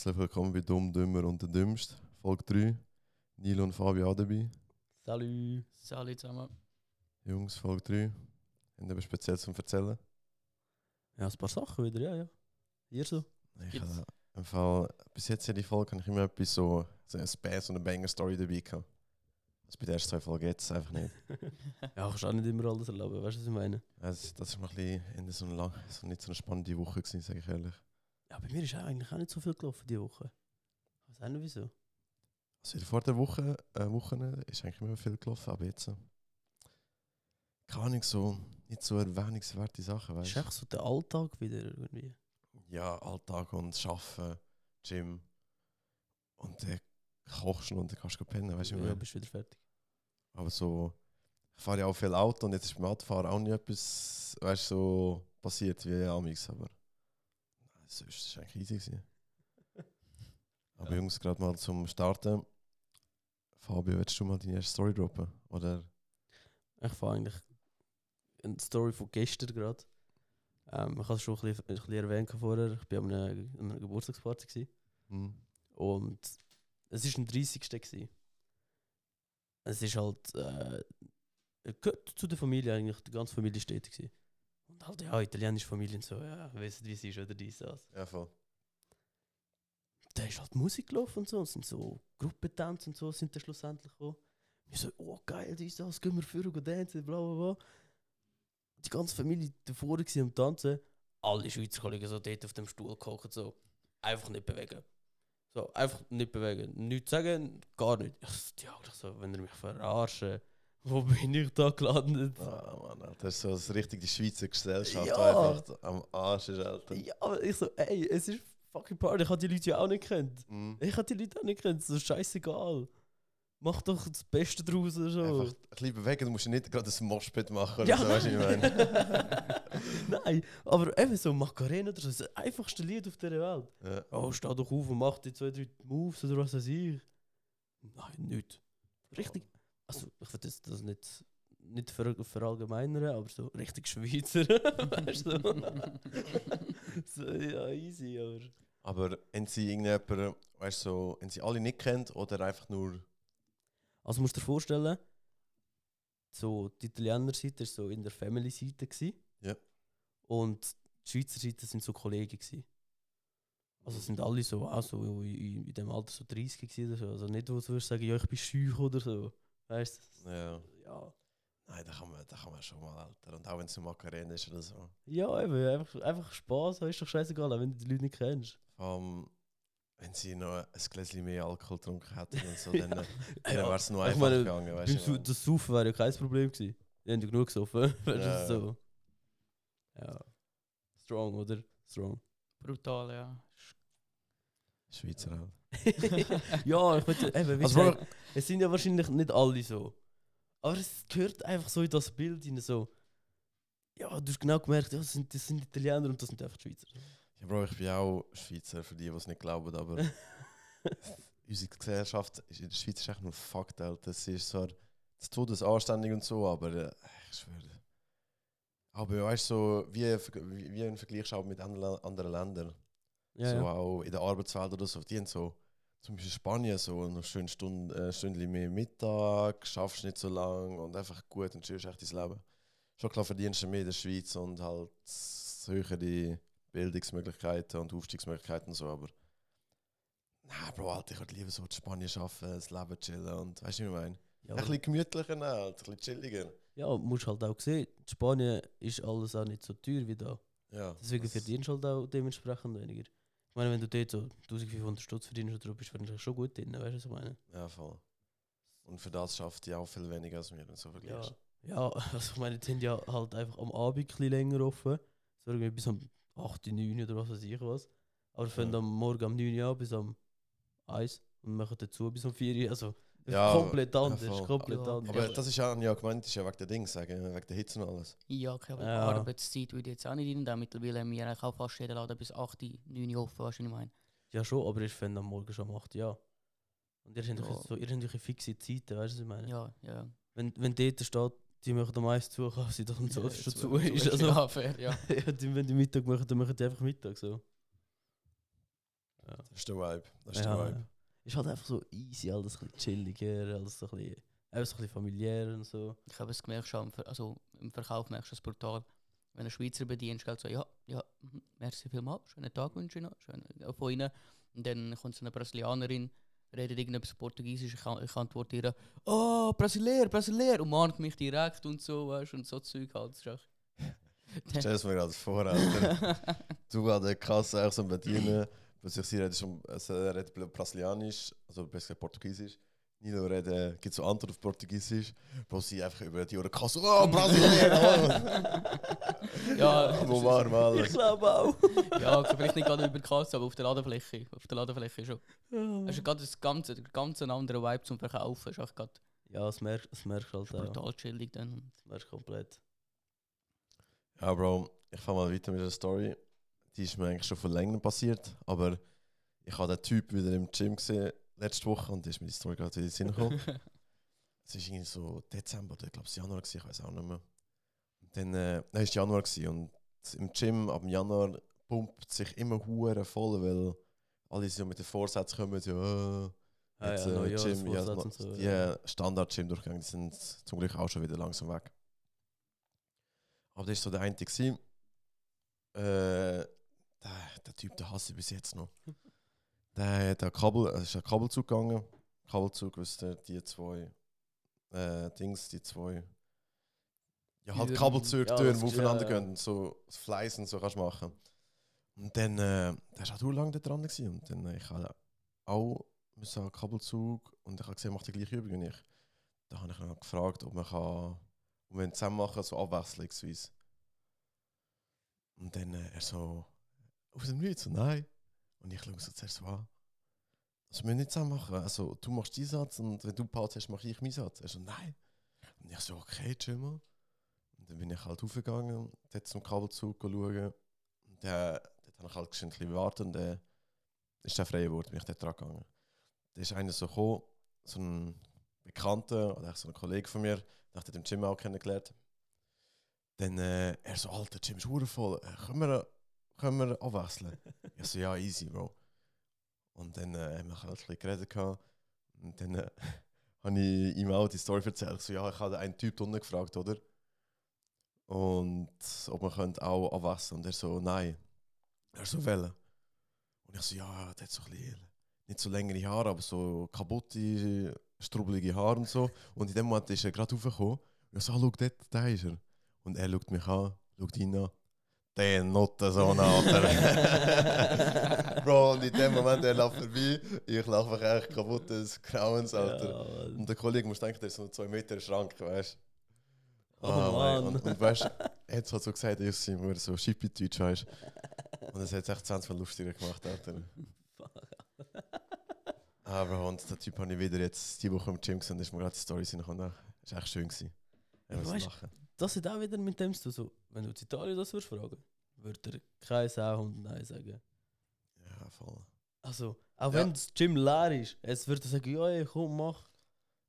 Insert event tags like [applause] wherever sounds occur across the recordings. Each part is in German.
Herzlich willkommen bei Dumm, Dümmer und der Dümmst. Folge 3. Nilo und Fabi auch dabei. Salut. Salut zusammen. Jungs, Folge 3. Haben etwas Spezielles zum Erzählen? Ja, ein paar Sachen wieder, ja, ja. Ihr so? Ich Gibt's? habe im Fall, bis jetzt in die Folge habe ich immer etwas so, so eine Spaß und eine Banger-Story dabei gehabt. Also bei den ersten zwei Folgen jetzt einfach nicht. [laughs] Ja, kannst auch nicht immer alles erlauben, weißt du, was ich meine? Also, das war noch ein bisschen so eine, lang, so nicht so eine spannende Woche, gewesen, sage ich ehrlich. Ja, bei mir ist eigentlich auch nicht so viel gelaufen diese Woche. Ich weiß auch nicht wieso. Also vor der Woche, äh, Wochen ist eigentlich immer viel gelaufen, aber jetzt so. Keine Ahnung, so nicht so erwähnungswerte Sachen, weißt ist echt so der Alltag wieder irgendwie. Ja, Alltag und Arbeiten, Gym. Und dann kochst du und dann kannst du pennen, weißt du, ja, bist wieder fertig. Aber so, ich fahre ja auch viel Auto und jetzt ist beim Autofahren auch nicht etwas, weißt du, so passiert wie Amix, aber sonst ist es eigentlich easy gewesen. [laughs] Aber Ja. Jungs, gerade mal zum Starten. Fabio, willst du mal deine erste Story droppen? Oder? Ich fahre eigentlich eine Story von gestern gerade. Ähm, ich habe es schon ein bisschen, ein bisschen erwähnt vorher. Ich war an einer, Geburtstagsparty. Gewesen. Hm. Und es war am 30. Gewesen. Es ist halt. Äh, gehört zu der Familie eigentlich, die ganze Familie steht. Gewesen. Halt, ja, italienische Familie und so, ja, du, wie sie ist oder dies, das. Ja, voll. Da ist halt Musik gelaufen und so, und sind so Gruppentänze und so sind dann schlussendlich gekommen. Wir so, oh geil, dies, das, gehen wir für und tanzen, bla bla bla. Die ganze Familie davor war am Tanzen. Alle Schweizer Kollegen so dort auf dem Stuhl gehockt, so, einfach nicht bewegen. So, einfach nicht bewegen. Nichts sagen, gar nicht. Ich so, ja, so, wenn ihr mich verarschen, wo bin ich da gelandet? Ah, Mann, das ist so das richtig die Schweizer Gesellschaft, Ja. einfach am Arsch ist, Alter. Ja, aber ich so, ey, es ist fucking Party, ich habe die Leute ja auch nicht gekannt. Mhm. Ich habe die Leute auch nicht gekannt, so scheißegal. Mach doch das Beste draus oder so. Einfach ein bisschen bewegen, du musst nicht gerade ein Moshpit machen oder Ja, so, weißt du, ich meine? [laughs] Nein, aber eben so Macarena oder so, das einfachste Lied auf dieser Welt. Ja. Oh, steh doch auf und mach die zwei, drei Moves oder was weiß ich. Nein, nicht. Richtig. Also, ich will das, das nicht, nicht ver verallgemeinern, aber so richtig Schweizer. [laughs] weißt du? [laughs] so, ja, easy, aber. Aber haben sie irgendjemanden, weißt du, so, haben sie alle nicht kennt oder einfach nur. Also musst du dir vorstellen, so die Italiener-Seite war so in der Family-Seite. Ja. Und die Schweizer Seite sind so Kollegen. gsi. Also sind alle so, auch so in, in dem Alter so 30 gsi oder so. Also nicht, wo du würdest sagen, ja, ich bin schüch oder so. Weißt du? Ja. Ja. Nein, da kann man, da kann man schon mal, Alter. Und auch wenn es nur Macarena ist oder so. Ja, eben, einfach, einfach Spaß, ist doch scheißegal, auch wenn du die Leute nicht kennst. Vor allem, wenn sie noch ein Gläschen mehr Alkohol getrunken hätten und so, dann, [laughs] dann Ja, wäre es nur einfach meine, gegangen, weißt du. Das Saufen wäre ja kein Problem gewesen. Die haben ja genug gesoffen. [laughs] Ja. so. Ja. Strong, oder? Strong. Brutal, ja. Schweizer halt. Ja, ich würde eben, Also, es sind ja wahrscheinlich nicht alle so. Aber es gehört einfach so in das Bild hinein so. Ja, du hast genau gemerkt, ja, das, sind, das sind Italiener und das sind einfach Schweizer. Ja, Bro, ich bin auch Schweizer, für die, die es nicht glauben, aber [laughs] unsere Gesellschaft ist in der Schweiz ist echt nur Fakt, Alter. Es ist zwar das Todes anständig und so, aber äh, ich schwöre. Aber weißt du, so, wie, wie, wie ein Vergleich auch mit anderen, anderen Ländern. Ja, so ja. auch in der Arbeitswelt oder so. Die haben so, zum Beispiel Spanien, so eine schöne Stunde, äh, Stündchen mehr Mittag, schaffst nicht so lang und einfach gut und chillst echt dein Leben. Schon klar verdienst du mehr in der Schweiz und halt höhere Bildungsmöglichkeiten und Aufstiegsmöglichkeiten und so, aber Nein, Bro, Alter, ich würde lieber so in Spanien arbeiten, das Leben chillen und weißt du, wie ich meine? Ja, ein bisschen gemütlicher, ein bisschen chilliger. ja, musst halt auch sehen, in Spanien ist alles auch nicht so teuer wie da. Ja, Deswegen verdienst du halt auch dementsprechend weniger. Ich meine, wenn du dort so 1500 Stutz verdienst oder so, bist du wahrscheinlich schon gut drin, weißt du, was ich meine? Ja, voll. Und für das schafft die auch viel weniger als wir, wenn du so Ja, vergleichst. ja, [laughs] also ich meine, die sind ja halt einfach am Abend ein länger offen. So irgendwie bis um 8, 9 oder was weiß ich was. Aber wir fangen Ja. am Morgen um 9 Uhr an bis um 1 und machen dazu bis um 4 Uhr. Also das Ja, ist komplett ja, anders. voll. komplett Ja. anders. Aber das ist ja, ja gemeint, ist ja wegen der Dings, sagen, wegen der Hitze und alles. Ja, okay, aber Ja. Arbeitszeit würde ich jetzt auch nicht rein. Mittlerweile haben wir eigentlich auch fast jeden Laden bis 8, 9 Uhr offen, weißt du, was ich meine? ja schon, aber ich fände am Morgen schon um 8 Uhr an. Und ihr habt Ja. doch so irgendwelche fixe Zeiten, weißt du, was ich meine? Ja, ja. Wenn, wenn dort steht, die machen am meisten zu, kann sie dann so Ja, schon zu- ist. Also, ja, fair, ja. [laughs] ja, die, wenn die Mittag machen, dann machen die einfach Mittag so. Das ist der Vibe. Das ist Ja, der Vibe. Ist halt einfach so easy, alles ein bisschen chilliger, alles so ein bisschen, ein bisschen familiär und so. Ich habe es gemerkt, schon, also im Verkauf merkst du es brutal. Wenn ein Schweizer bedienst, gell, so, ja, ja, mhm, merci vielmals, schönen Tag wünsche ich noch, schön von Ihnen. Und dann kommt so eine Brasilianerin, redet irgendetwas Portugiesisch, ich, ich antworte ihr, oh, Brasileer, Brasileer, umarmt mich direkt und so, weißt du, und so Zeug halt. Stell es mir gerade vor, Alter. [laughs] du an der Kasse auch so bedienen, plötzlich sie redet schon, also er redet Brasilianisch, also besser gesagt Portugiesisch. Nino redet, gibt so Antwort auf Portugiesisch, wo sie einfach über die Ohren Kasse, oh, Brasilianer! [laughs] ja, Wo wir alles? Ich glaube auch. ja, vielleicht nicht gerade über die Kasse, aber auf der Ladefläche. Auf der Ladefläche schon. ja, Es ist gerade das ganze, der ganz ein anderer Vibe zum Verkaufen. Ist echt gerade das merkst das merkst du halt auch. brutal chillig dann. Das merkst du komplett. Ja, Bro, ich fange mal weiter mit der Story. Die ist mir eigentlich schon vor längerem passiert, aber ich habe den Typ wieder im Gym gesehen letzte Woche und da ist mir die Story gerade wieder in den Sinn gekommen. [laughs] Es war irgendwie so Dezember oder ich glaube es Januar, gewesen, ich weiß auch nicht mehr. Und dann, äh, nein, es war Januar gewesen, und im Gym ab dem Januar pumpt sich immer hure voll, weil alle so mit den Vorsätzen kommen, so, äh, Ah, jetzt, ja, äh, Gym, ja, so, die ja. Standard-Gym-Durchgänge sind zum Glück auch schon wieder langsam weg. Aber das war so der gewesen. Äh, der, der Typ, der hasse ich bis jetzt noch. Der, der Kabel, es ist ein Kabelzug gegangen. Kabelzug, wisst ihr, die zwei äh, Dings, die zwei. Ja, halt. Kabelzüge, Ja, Türen, die aufeinander ja, ja. gehen und so das Fleiß und so kannst du machen. Und dann, äh, der war auch lange da dran gewesen. und dann, äh, ich habe auch müssen einen Kabelzug und ich habe gesehen, er macht die gleiche Übung wie ich. Da habe ich ihn dann gefragt, ob man kann, wir ihn zusammen machen, so abwechslungsweise. Und dann äh, er so, aus dem Nichts, so nein. Und ich schaue so zuerst so an. Wir müssen nicht zusammen machen. Also du machst deinen Satz und wenn du Pause hast, mache ich meinen Satz. Er so, nein. Und ich so, okay, chill mal. Und dann bin ich halt aufgegangen, dort zum Kabelzug schauen. Und der, dort habe ich halt ein bisschen gewartet und dann ist der frei geworden, bin ich dort dran gegangen. Da ist einer so gekommen, so ein Bekannter oder so ein Kollege von mir, den ich dort im Gym auch kennengelernt. Dann äh, er so, Alter, Gym ist voll, äh, können wir, können wir abwechseln? [laughs] ich so, ja, easy, Bro. Und dann äh, haben wir halt ein bisschen geredet. Gehabt. Und dann äh, [laughs] habe ich ihm auch die Story erzählt. Ich so, ja, ich habe einen Typ unten gefragt, oder? Und ob man könnte auch abwechseln. Und er so, nein. Er so, wählen. Und ich so, ja, der hat so ein bisschen, nicht so längere Haare, aber so kaputte, strubbelige Haare und so. Und in dem Moment ist er gerade raufgekommen. Ich so, ah, schau, dort, da ist er. Und er schaut mich an, schaut ihn an. Der Nottensohn, Alter. Bro, und in dem Moment, er läuft vorbei. Ich laufe einfach echt kaputt des Grauens, Alter. Ja. Und der Kollege muss denken, der ist so zwei Meter Schrank, weißt du? Oh, mein- Mann. Und, und weißt du, er hat so gesagt, er ist immer so Schippi-Deutsch, weißt du? Und das hat es echt 20 Mal lustiger gemacht, Alter. Aber und der Typ habe ich wieder jetzt die Woche im Gym gesehen, da ist mir gerade die Story reingekommen. Das war echt schön. Gewesen. Ja, weißt-. Das hat auch wieder mit dem zu tun. So, wenn du in Italien das würdest fragen, würde er kein Sau und Nein sagen. Ja, voll. Also, auch Ja. wenn das Gym leer ist, es würde er sagen, ja, ey, komm, mach.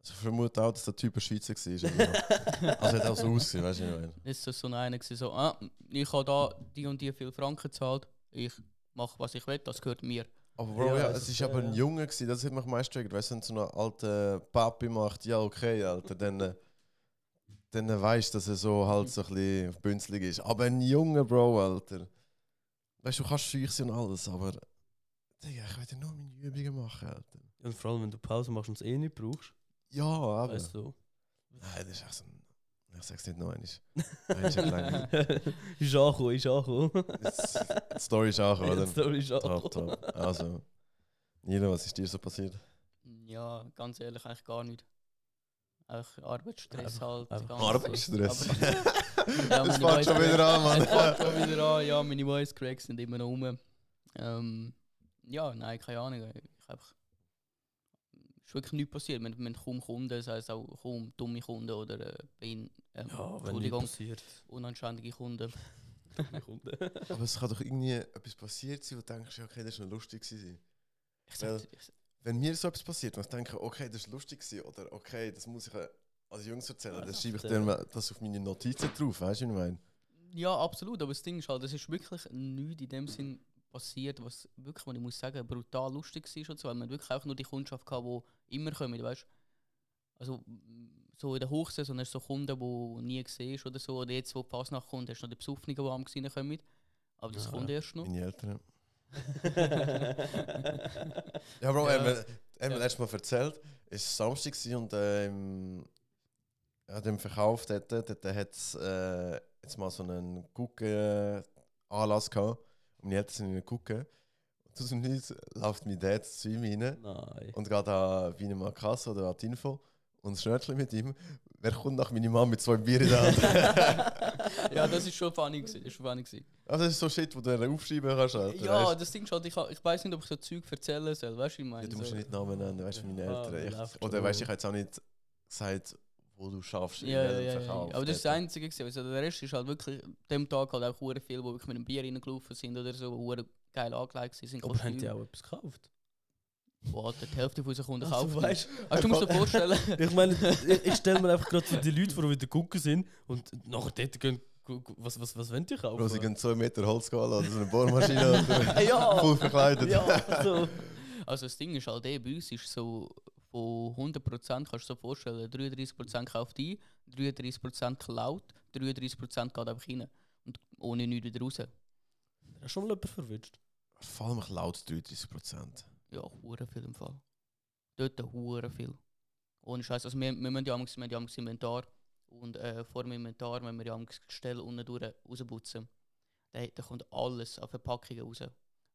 Also ich vermute auch, dass der Typ ein Schweizer war. [laughs] also hat auch so ausgesehen, weißt du, ich meine? Ist das so einer gewesen, so, ah, ich habe da die und die viel Franken gezahlt, ich mache was ich will, das gehört mir. Aber Bro, Ja, ja, es es ist, ist aber ein Junge gewesen, das hat mich meisten getriggert. Weißt du, wenn so ein alter Papi macht, ja okay, Alter, dann, äh, dann weißt du, dass er so halt so ein bisschen bünzlig ist. Aber ein Junge, Bro, Alter. Weißt du, du kannst schüch sein und alles, aber Digga, ich will ja nur meine Übungen machen, Alter. Und vor allem, wenn du Pause machst und es eh nicht brauchst, Ja, aber. weißt du. Nein, das ist echt so ein. Ich sag's nicht noch einmal. [laughs] Ist angekommen, ist angekommen. Die Story ist auch, Die oder? Story ist Top, angekommen. top. Also, Nilo, was ist dir so passiert? Ja, ganz ehrlich, eigentlich gar nicht. Einfach Arbeitsstress halt. Arbeitsstress. [laughs] Ja, das fängt schon wieder an, Es fängt Mann. schon wieder an, ja, meine Voice Cracks sind immer noch rum. Ähm, ja, nein, keine Ahnung. Ich einfach, ist wirklich nichts passiert. Wir, wir haben kaum Kunden, das heisst auch kaum dumme Kunden oder äh, ähm, Ja, Entschuldigung, unanständige [laughs] Kunden. Aber es kann doch irgendwie etwas passiert sein, wo du denkst, ja, okay, das war noch lustig. Gewesen. Ich sag, ich, Wenn mir so etwas passiert und ich denke, okay, das war lustig gewesen, oder okay, das muss ich äh, als Jungs erzählen, Ja, dann schreibe ich dann das auf meine Notizen drauf, weißt du, was ich meine? ja, absolut, aber das Ding ist halt, es ist wirklich nichts in dem Sinn passiert, was wirklich, was ich muss sagen, brutal lustig war und so, weil man wirklich auch nur die Kundschaft hatte, die immer kommen, weißt Also so in der Hochsaison hast du so Kunden, die nie siehst oder so, oder jetzt, wo die Fasnacht kommt, hast du noch die Besoffenen, die am reinkommen. Aber das Ja. kommt erst noch. Meine Eltern. Ja, Bro, Ja. ja. haben wir Ja. Mal erzählt, es war Samstag und äh, im, ja, dem Verkauf dort, dort hat es äh, jetzt mal so einen Gucken-Anlass gehabt. Und meine Eltern sind Gucken. Und dem Nichts läuft mein Dad zu ihm rein Nein. und geht an Wiener Markasse oder an die Info und schnörtelt mit ihm. Wer kommt nach meiner Mama mit zwei Bier in der Hand? [laughs] ja, das ist schon funny gewesen, das ist schon funny gewesen. also das ist so Shit, wo du dann aufschreiben kannst. Alter, Ja, weisst? das Ding ist halt, ich, ha- ich weiß nicht, ob ich so Zeug erzählen soll, weißt du, ich meine. Ja, du musst so. ja nicht Namen nennen, weißt du, meine Ah, Eltern. schon. Oder weißt du, ich habe jetzt auch nicht gesagt, wo du schaffst. in Ja, ja, ja, ja. Aber das ist das Einzige. Gewesen. Also der Rest ist halt wirklich, dem Tag halt auch hure viel, wo wirklich mit einem Bier reingelaufen sind oder so, hure geil angelegt sind. Aber haben die auch etwas gekauft? Boah, Alter, die Hälfte von unseren Kunden Also, kaufen. weißt Also, du musst dir [laughs] vorstellen, Ich meine, ich, ich stelle mir einfach gerade so die Leute vor, die wieder gucken sind und nachher dort gehen, was, was, was wollen die kaufen? Bro, sie gehen 2 Meter Holz holen oder so eine Bohrmaschine [laughs] oder ja, [laughs] voll verkleidet. ja, so. also das Ding ist halt, eh, bei uns ist so von 100% kannst du dir so vorstellen, 33% kauft ein, 33% klaut, 33% geht einfach rein. Und ohne nichts wieder raus. Hast du schon mal jemanden verwünscht? Vor allem laut 33 Prozent. Ja, hure viel im Fall. Dort hure viel. Ohne Scheiß. Also wir, wir müssen ja amigs- wir haben ja amigs Inventar und äh, vor dem Inventar, wenn wir ja das Gestell unten durch rausputzen, da, da kommt alles an Verpackungen raus.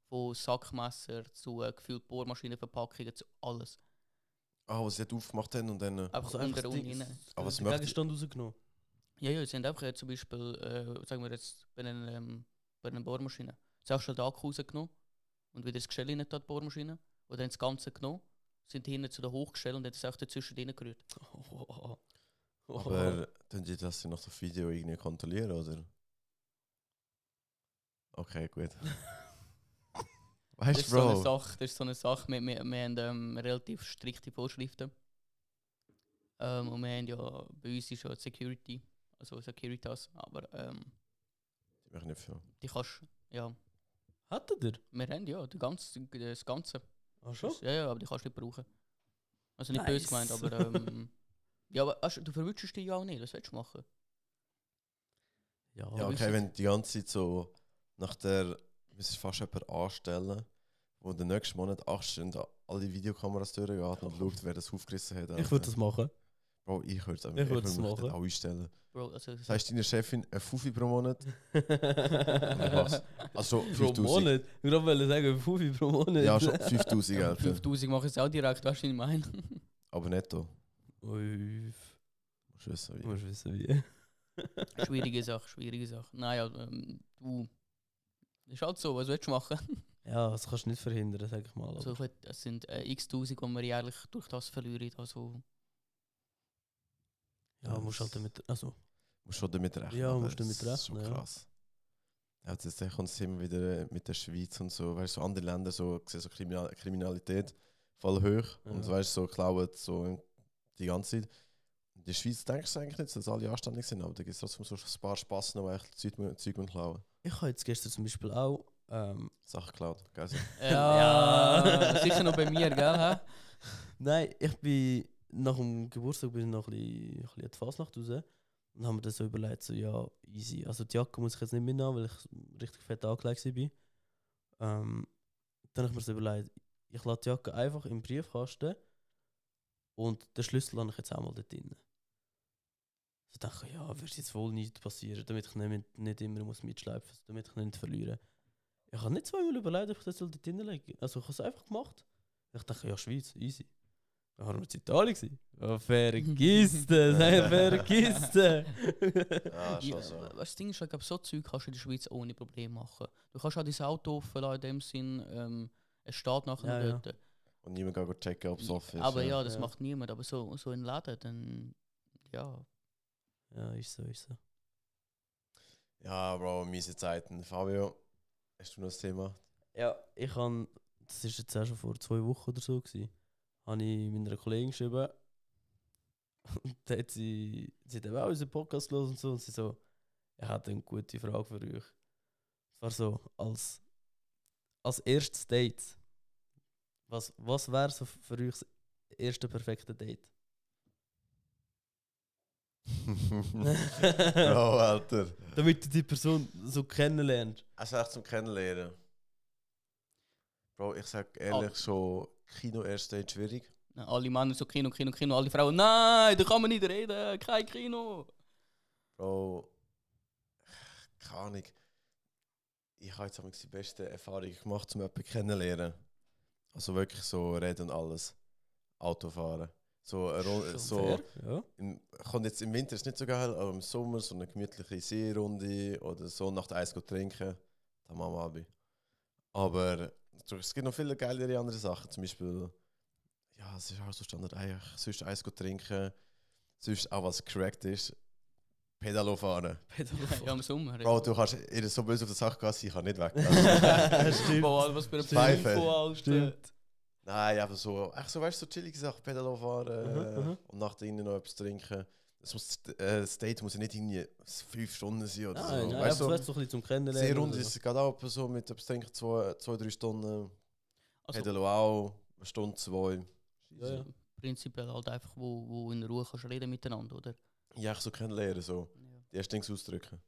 Von Sackmesser zu äh, gefühlt Bohrmaschinenverpackungen zu alles. Ah, was sie dort aufgemacht haben und dann. äh, Einfach Also einfach das Ding- rein. Aber was den möchte- Gegenstand rausgenommen. Ja, ja, sie haben einfach äh, zum Beispiel, äh, sagen wir jetzt, bei einer, ähm, bei einer Bohrmaschine, zuerst schon den Akku rausgenommen und wieder das Gestell rein da, die Bohrmaschine. Oder haben das Ganze genommen, sind hinten zu der Hochgestell und haben es auch dazwischen reingerührt. Oh, [laughs] oh, Aber tun die das nach dem Video irgendwie kontrollieren, oder? Okay, gut. [laughs] Das weißt ist, du, so eine Bro? Sache, das ist so eine Sache. Wir, wir, wir haben ähm, relativ strikte Vorschriften. Ähm, und wir haben ja, bei uns ist ja Security, also Securitas, aber ähm, Die machen nicht viel. die kannst, ja, Hattet ihr? wir haben ja die ganze, das Ganze. Ach schon? Ja, ja, aber die kannst du nicht brauchen. Also nicht Nice. böse gemeint, aber ähm, [laughs] ja, aber hast, du verwünschst dich ja auch nicht, was willst du machen? Ja, Ja, okay, wenn die ganze Zeit so nach der. Müsstest fast jemanden anstellen, wo den nächsten Monat acht Stunden alle Videokameras durchgeht und schaut, wer das aufgerissen hat. ich würde das machen. Bro, ich würde es Ich würd das mich machen. auch einstellen. Bro, also, Das heißt, deine Chefin ein Fuffi pro Monat? [laughs] Pro was? Also 5000. Monat? Ich wollte sagen, 5 pro Monat. Ja, schon 5000, ja, Alter. 5000 mache ich es auch direkt, weißt du, was ich meine? Aber netto. Ui, Musst wissen, wie. musst wissen, wie. [laughs] schwierige Sache, schwierige Sache. Naja, ähm, du. Ist halt so, was willst du machen? [laughs] Ja, das kannst du nicht verhindern, sag ich mal. Also, ich würd- es sind äh, x Tausend, die wir jährlich durch das verlieren. Also, ja, musst halt damit. Also, Musst schon damit rechnen. Ja, musst damit Das ist schon rechnen, ja. krass. Ja, jetzt kommt es immer wieder mit der Schweiz und so. Weißt du, so andere Länder so, sehen so Kriminal Kriminalität voll hoch. Und Ja. weißt du, so klauen so die ganze Zeit. In der Schweiz denkst du eigentlich nicht, dass alle anständig sind, aber da gibt es trotzdem so ein paar Spassen, die echt Zeug, Zeug und klauen. ich habe jetzt gestern zum Beispiel auch. Ähm, Sachen geklaut. Geil. so. äh, [laughs] Ja. ja, sicher noch bei mir, gell? hä? nein, ich bin nach dem Geburtstag bin ich noch ein bisschen, ein bisschen in die Fasnacht raus. Und haben mir dann so überlegt, so, ja, easy. Also die Jacke muss ich jetzt nicht mitnehmen, weil ich richtig fett angelegt war. Ähm, dann habe ich mir so überlegt, ich lade die Jacke einfach im Briefkasten und den Schlüssel habe ich jetzt auch mal dort drin. So dachte ich, ja, wird jetzt wohl nichts passieren, damit ich nicht, nicht immer muss mitschleifen muss, damit ich nicht verliere. Ich habe nicht zweimal überlegt, ob ich das dort drin legen Also ich habe es einfach gemacht. Ich dachte, ja, Schweiz, easy. Waren wir in Italien. gewesen. Ja, vergiss das, hey, vergiss das. Ja, Ja, schon so. du, das Ding ist, ich glaube, so Zeug kannst du in der Schweiz ohne Probleme machen. Du kannst auch dein Auto offen lassen, in dem Sinn, ähm, es steht nachher Ja, dort. Und niemand geht checken, ob es offen ist. Aber ja, das Ja. macht niemand. Aber so, so in Läden, dann, ja. ja, ist so, ist so. Ja, Bro, miese Zeiten. Fabio, hast du noch das Thema? Ja, ich habe, das ist jetzt auch schon vor zwei Wochen oder so, gewesen, habe ich meiner Kollegin geschrieben. Und hat sie, sie hat eben auch unseren Podcast gehört und so. Und sie so, ich hatte eine gute Frage für euch. Es war so, als, als erstes Date. Was, was wäre so für euch das erste perfekte Date? Bro, [laughs] Alter. Damit du die Person so kennenlernst. Also echt zum Kennenlernen. Bro, ich sag ehrlich schon, Kino erst Date schwierig. Ja, alle Männer so Kino, Kino, Kino, alle Frauen, nein, da kann man nicht reden, kein Kino. Bro, keine Ahnung. Ich habe jetzt die beste Erfahrung gemacht, um jemanden kennenzulernen. Also wirklich so reden und alles. Autofahren. So, eine so ja. im, kommt jetzt im Winter ist nicht so geil, aber im Sommer so eine gemütliche Seerunde oder so nach der Eis trinken, da machen wir Abi. Aber es gibt noch viele geilere andere Sachen, zum Beispiel, ja, es ist auch so Standard, eigentlich sonst Eis go trinken, sonst auch was correct ist, [laughs] Pedalo fahren. ja, im Sommer. Bro, du kannst ihr so böse auf der Sache gehen, ich kann nicht weg. [laughs] Stimmt. Boah, was für ein Pfeife. Alter. Nein, einfach so, echt so, weißt du, so chillige Sachen, Pedalo fahren Mhm, äh, mhm. und nach drinnen noch etwas trinken. Das, muss, äh, das Date muss ja nicht irgendwie fünf Stunden sein oder Nein, so. nein, weißt du, so, so ein bisschen zum Kennenlernen. Sehr rund ist es gerade auch so mit etwas trinken, zwei, zwei, drei Stunden. Also, Pedalo auch, eine Stunde, zwei. Ja, ja. prinzipiell halt einfach, wo, wo in Ruhe kannst reden miteinander, oder? Ja, ich so kennenlernen, so. Ja. Die ersten Dinge ausdrücken.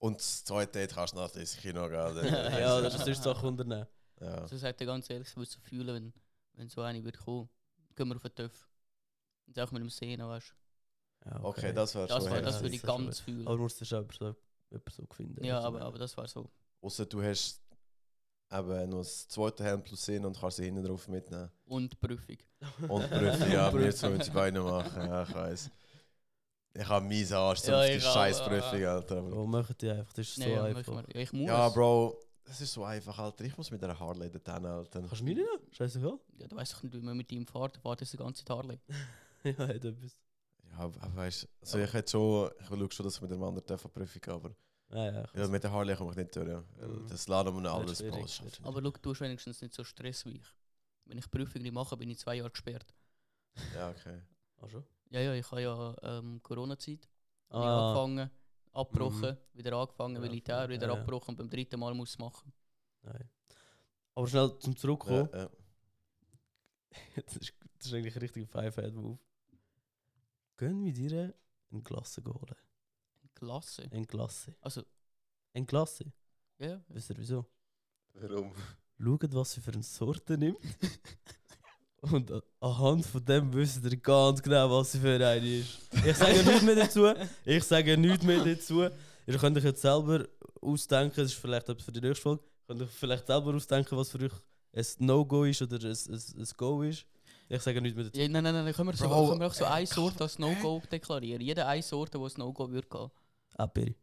Und das zweite Date kannst du nach ins Kino gehen. ja, [laughs] ja, das ist sonst Sachen unternehmen. ja. Also sagt er ganz ehrlich, ich würde so fühlen, wenn, wenn so eine wird kommen, gehen wir auf den TÜV. Und auch mit dem Sehen, weißt du. Ja, Okay, das wäre Das, schon war, das würde ich ganz fühlen. Aber musst du schon so, so finden. ja, aber, aber das war so. Außer du hast eben noch das zweite Helm plus sehen und kannst sie hinten drauf mitnehmen. Und Prüfung. Und [laughs] Prüfung, ja, wir müssen die Beine machen, ja, ich weiß. Ich habe mies Arsch Ja, auf die auch, scheiß ja. Prüfung, Alter. aber- Oh, machen die einfach, das ist so Ja, einfach. ja, ich muss. Ja, Bro, das ist so einfach, Alter. Ich muss mit einer Harley dorthin, Alter. Kannst du nicht nehmen? Scheißegal. Ja, du weißt doch nicht, wie man mit ihm fährt. Fährt das die ganze Zeit Harley. [laughs] ja, hat etwas. Ja, aber weißt also ich hätte schon, ich schaue schon, dass ich mit dem anderen darf Prüfung gehe, aber Ja, ja. ja, mit der Harley komme ich nicht durch. Ja. Mhm. Das laden wir alles, ich Aber schau, du hast wenigstens nicht so Stress wie ich. Wenn ich Prüfung nicht mache, bin ich zwei Jahre gesperrt. Ja, okay. Ach schon? Ja, ja, ich habe ja ähm, Corona-Zeit. Ah, Angefangen, abgebrochen, wieder angefangen, Ja, Militär, wieder ja, abgebrochen und beim dritten Mal muss ich es machen. nein. Aber schnell zum Zurückkommen. Ja, ja. [laughs] das, ist, das ist eigentlich ein richtiger Five-Head-Move. Gehen wir dir eine Glasse holen. Klasse. Eine Glasse. Also, Eine Glasse? ja, ja. Wisst ihr wieso? Warum? Schaut, was sie für eine Sorte nimmt. [laughs] Und a- anhand von dem wisst ihr ganz genau, was sie für eine ist. Ich sage nichts mehr dazu. Ich sage nichts mehr dazu. Ihr könnt euch jetzt selber ausdenken, das ist vielleicht etwas für die nächste Folge, könnt euch vielleicht selber ausdenken, was für euch ein No-Go ist oder ein, ein, ein Go ist. Ich sage nichts mehr dazu. ja nein, nein, nein, können wir, so, Bro, können wir auch so eine Sorte als No-Go deklarieren. Jede eine Sorte, wo es No-Go würde gehen. Aperi.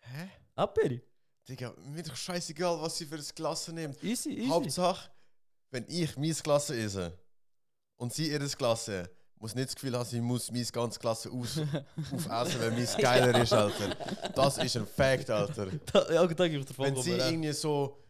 Hä? Aperi? Digga, mir doch scheißegal, was sie für ein Glas nimmt. Easy, easy. Hauptsache, wenn ich mein Glas esse und sie ihr Glas, muss nicht das Gefühl haben, sie muss mein ganzes Glas aus, [laughs] aufessen, weil mein geiler ist, Alter. Das ist ein Fact, Alter. [laughs] Da, ja, da gebe ich dir Wenn sie irgendwie so,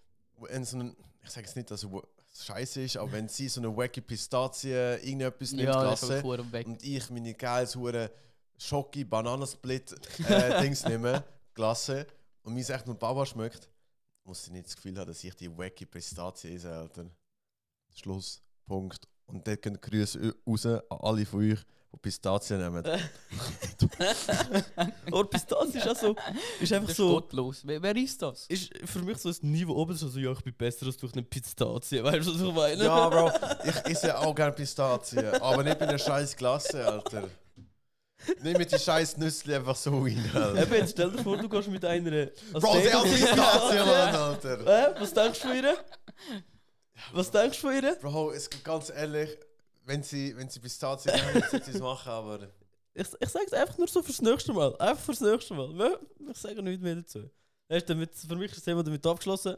in so einen, ich sage jetzt nicht, dass es scheiße ist, aber wenn sie so eine wacky Pistazie irgendetwas nimmt, ja, ist Klasse, und ich meine geiles hure Schoki Bananensplit äh, [laughs] Dings nehme, Klasse, und mir echt nur Baba schmeckt, muss sie nicht das Gefühl haben, dass ich die wacky Pistazie esse, Alter. Schluss. Punkt. Und dort gehen Grüße raus an alle von euch, die Pistazien nehmen. [laughs] Aber Pistazie ist auch so, ist einfach Das ist so, gottlos. Wer, wer ist das? ist für mich so ein Niveau oben, so, ja, ich bin besser als durch eine Pistazie, weißt du, was ich meine? ja, Bro, ich esse auch gerne Pistazien, aber nicht in einer scheiß Klasse, Alter. Nicht mit die scheiß Nüssli einfach so rein, Alter. Eben, jetzt stell dir vor, du gehst mit einer... Bro, der auf Pistazie, Mann, Alter. Äh, was denkst du von ihr? Was denkst du von ihr? Bro, es geht ganz ehrlich, wenn sie, wenn sie Pistazien haben, sollte sie es machen, aber... Ich, ich sage es einfach nur so fürs nächste Mal. Einfach fürs nächste Mal. Wir- Ich sage nichts mehr dazu. Weißt damit, für mich ist das Thema damit abgeschlossen.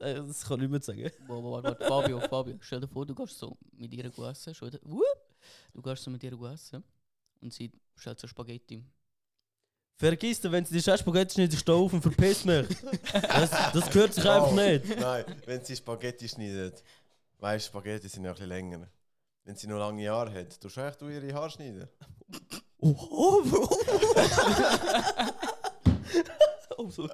Äh, Das kann ich nicht mehr sagen. Warte, warte, warte, Fabio, Fabio, stell dir vor, du gehst so mit ihr essen, schon wieder, du gehst so mit ihr essen und sie stellt so Spaghetti. Vergiss dir, wenn sie die Spaghetti schneidet, steh auf und verpiss mich. Das, das gehört sich einfach Bro, nicht. Nein, wenn sie Spaghetti schneidet, weißt du, Spaghetti sind ja ein bisschen länger. Wenn sie noch lange Haare hat, tust du du ihre Haare schneiden? Oh, Bro. oh, so.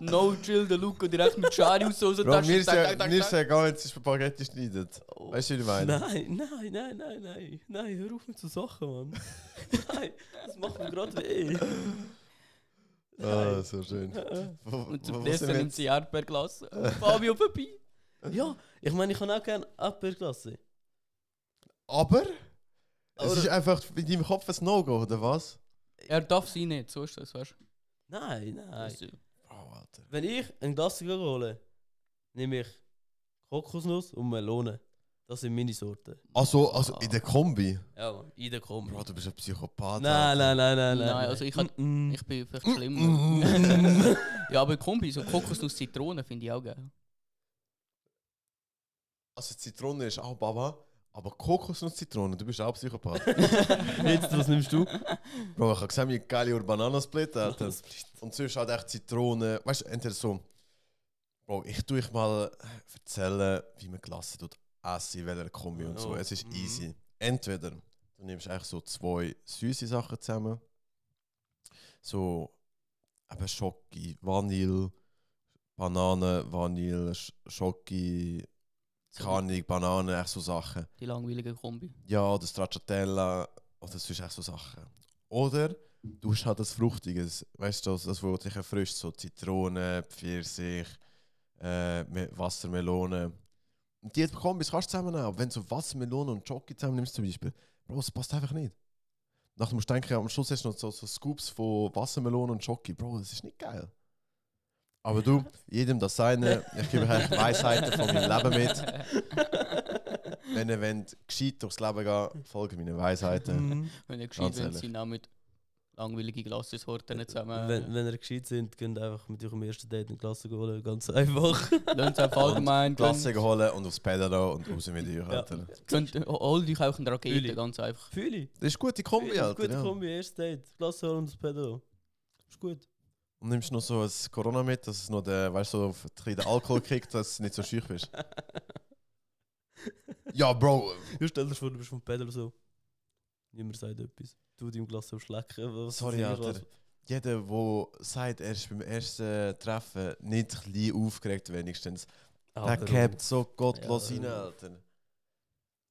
No chill, der Luca direkt mit Schari aus so Bro, mir ist ja, mir ist ja egal, wenn es Spaghetti schneidet. Weißt du, wie ich meine? Nein, nein, nein, nein, nein. Nein, hör auf mit so Sachen, Mann. [laughs] nein, das macht mir gerade weh. Ah, so schön. Nein. Wo, Und zum wir nimmt sie Erdbeerglas. Fabio vorbei. Ja, ich meine, ich kann auch gerne Erdbeerklasse. Aber? Es ist einfach in deinem Kopf ein No-Go, oder was? Er darf sie nicht, so ist das, weißt Nein, du? nein. Also, Oh, Alter. Wenn ich eine Klasse hole, nehme ich Kokosnuss und Melone. Das sind meine Sorten. Also, also in der Kombi? Ja, Mann, in der Kombi. Bro, du bist ein Psychopath. Nein, nein, nein, nein, nein. Nein, also ich Mm, mm. Ich bin vielleicht Mm, schlimmer. [laughs] ja, aber Kombi, so Kokosnuss Zitrone finde ich auch geil. Also Zitrone ist auch Baba, aber Kokosnuss-Zitrone, du bist auch Psychopath. [laughs] Jetzt, was nimmst du? Bro, ich habe gesehen, wie geile Bananensplit, Alter. Und sonst halt echt Zitrone. Weißt du, entweder so. Bro, ich tue euch mal erzählen, wie man Klasse tut essen, in welcher Kombi und so. Oh, Es ist mhm. easy. Entweder du nimmst eigentlich so zwei süße Sachen zusammen. So eben Schoki, Vanille, Banane, Vanille, Sch- Schoki, So Kanig, Banane, echt so Sachen. Die langweilige Kombi. Ja, oder Stracciatella oder sonst echt so Sachen. Oder du hast halt das Fruchtiges, weißt du, das, das wo dich erfrischt, so Zitrone, Pfirsich, äh, Me- Wassermelone. Und die Kombis kannst du zusammennehmen, aber wenn du so Wassermelone und Jockey zusammen nimmst zum Beispiel, Bro, das passt einfach nicht. Nachher musst du denken, am Schluss hast du noch so, so Scoops von Wassermelone und Jockey. Bro, das ist nicht geil. Aber du, jedem das seine. Ich gebe euch Weisheiten von meinem Leben mit. [laughs] Wenn ihr wollt, gescheit durchs Leben gehen, folgt meinen Weisheiten. Mhm. Wenn ihr gescheit seid, sind auch mit langweiligen Glassorten zusammen. Wenn, wenn ihr gescheit sind, könnt ihr einfach mit eurem ersten Date eine Klasse holen. Ganz einfach. [laughs] Lasst einfach allgemein. Klasse holen und aufs Pedal und raus mit euch, Ja. Könnt, holt euch auch eine Rakete, Fühle. ganz einfach. Fühle ich. Das ist gute Kombi. Alter. Gute ja. Kombi, erstes Date. Klasse holen und das Pedal. Ist gut. Und nimmst noch so ein Corona mit, dass es noch der, weißt du, so ein bisschen den Alkohol kriegt, dass du nicht so schüch bist. [laughs] ja, Bro. Du stell dir vor, du bist vom Pedal so. Niemand sagt etwas. Du deinem Glas am Schlecken. Was Sorry, Alter. Jeder, der sagt, er ist beim ersten Treffen nicht ein bisschen aufgeregt, wenigstens, der capt so gottlos Ja, rein, ja. Alter.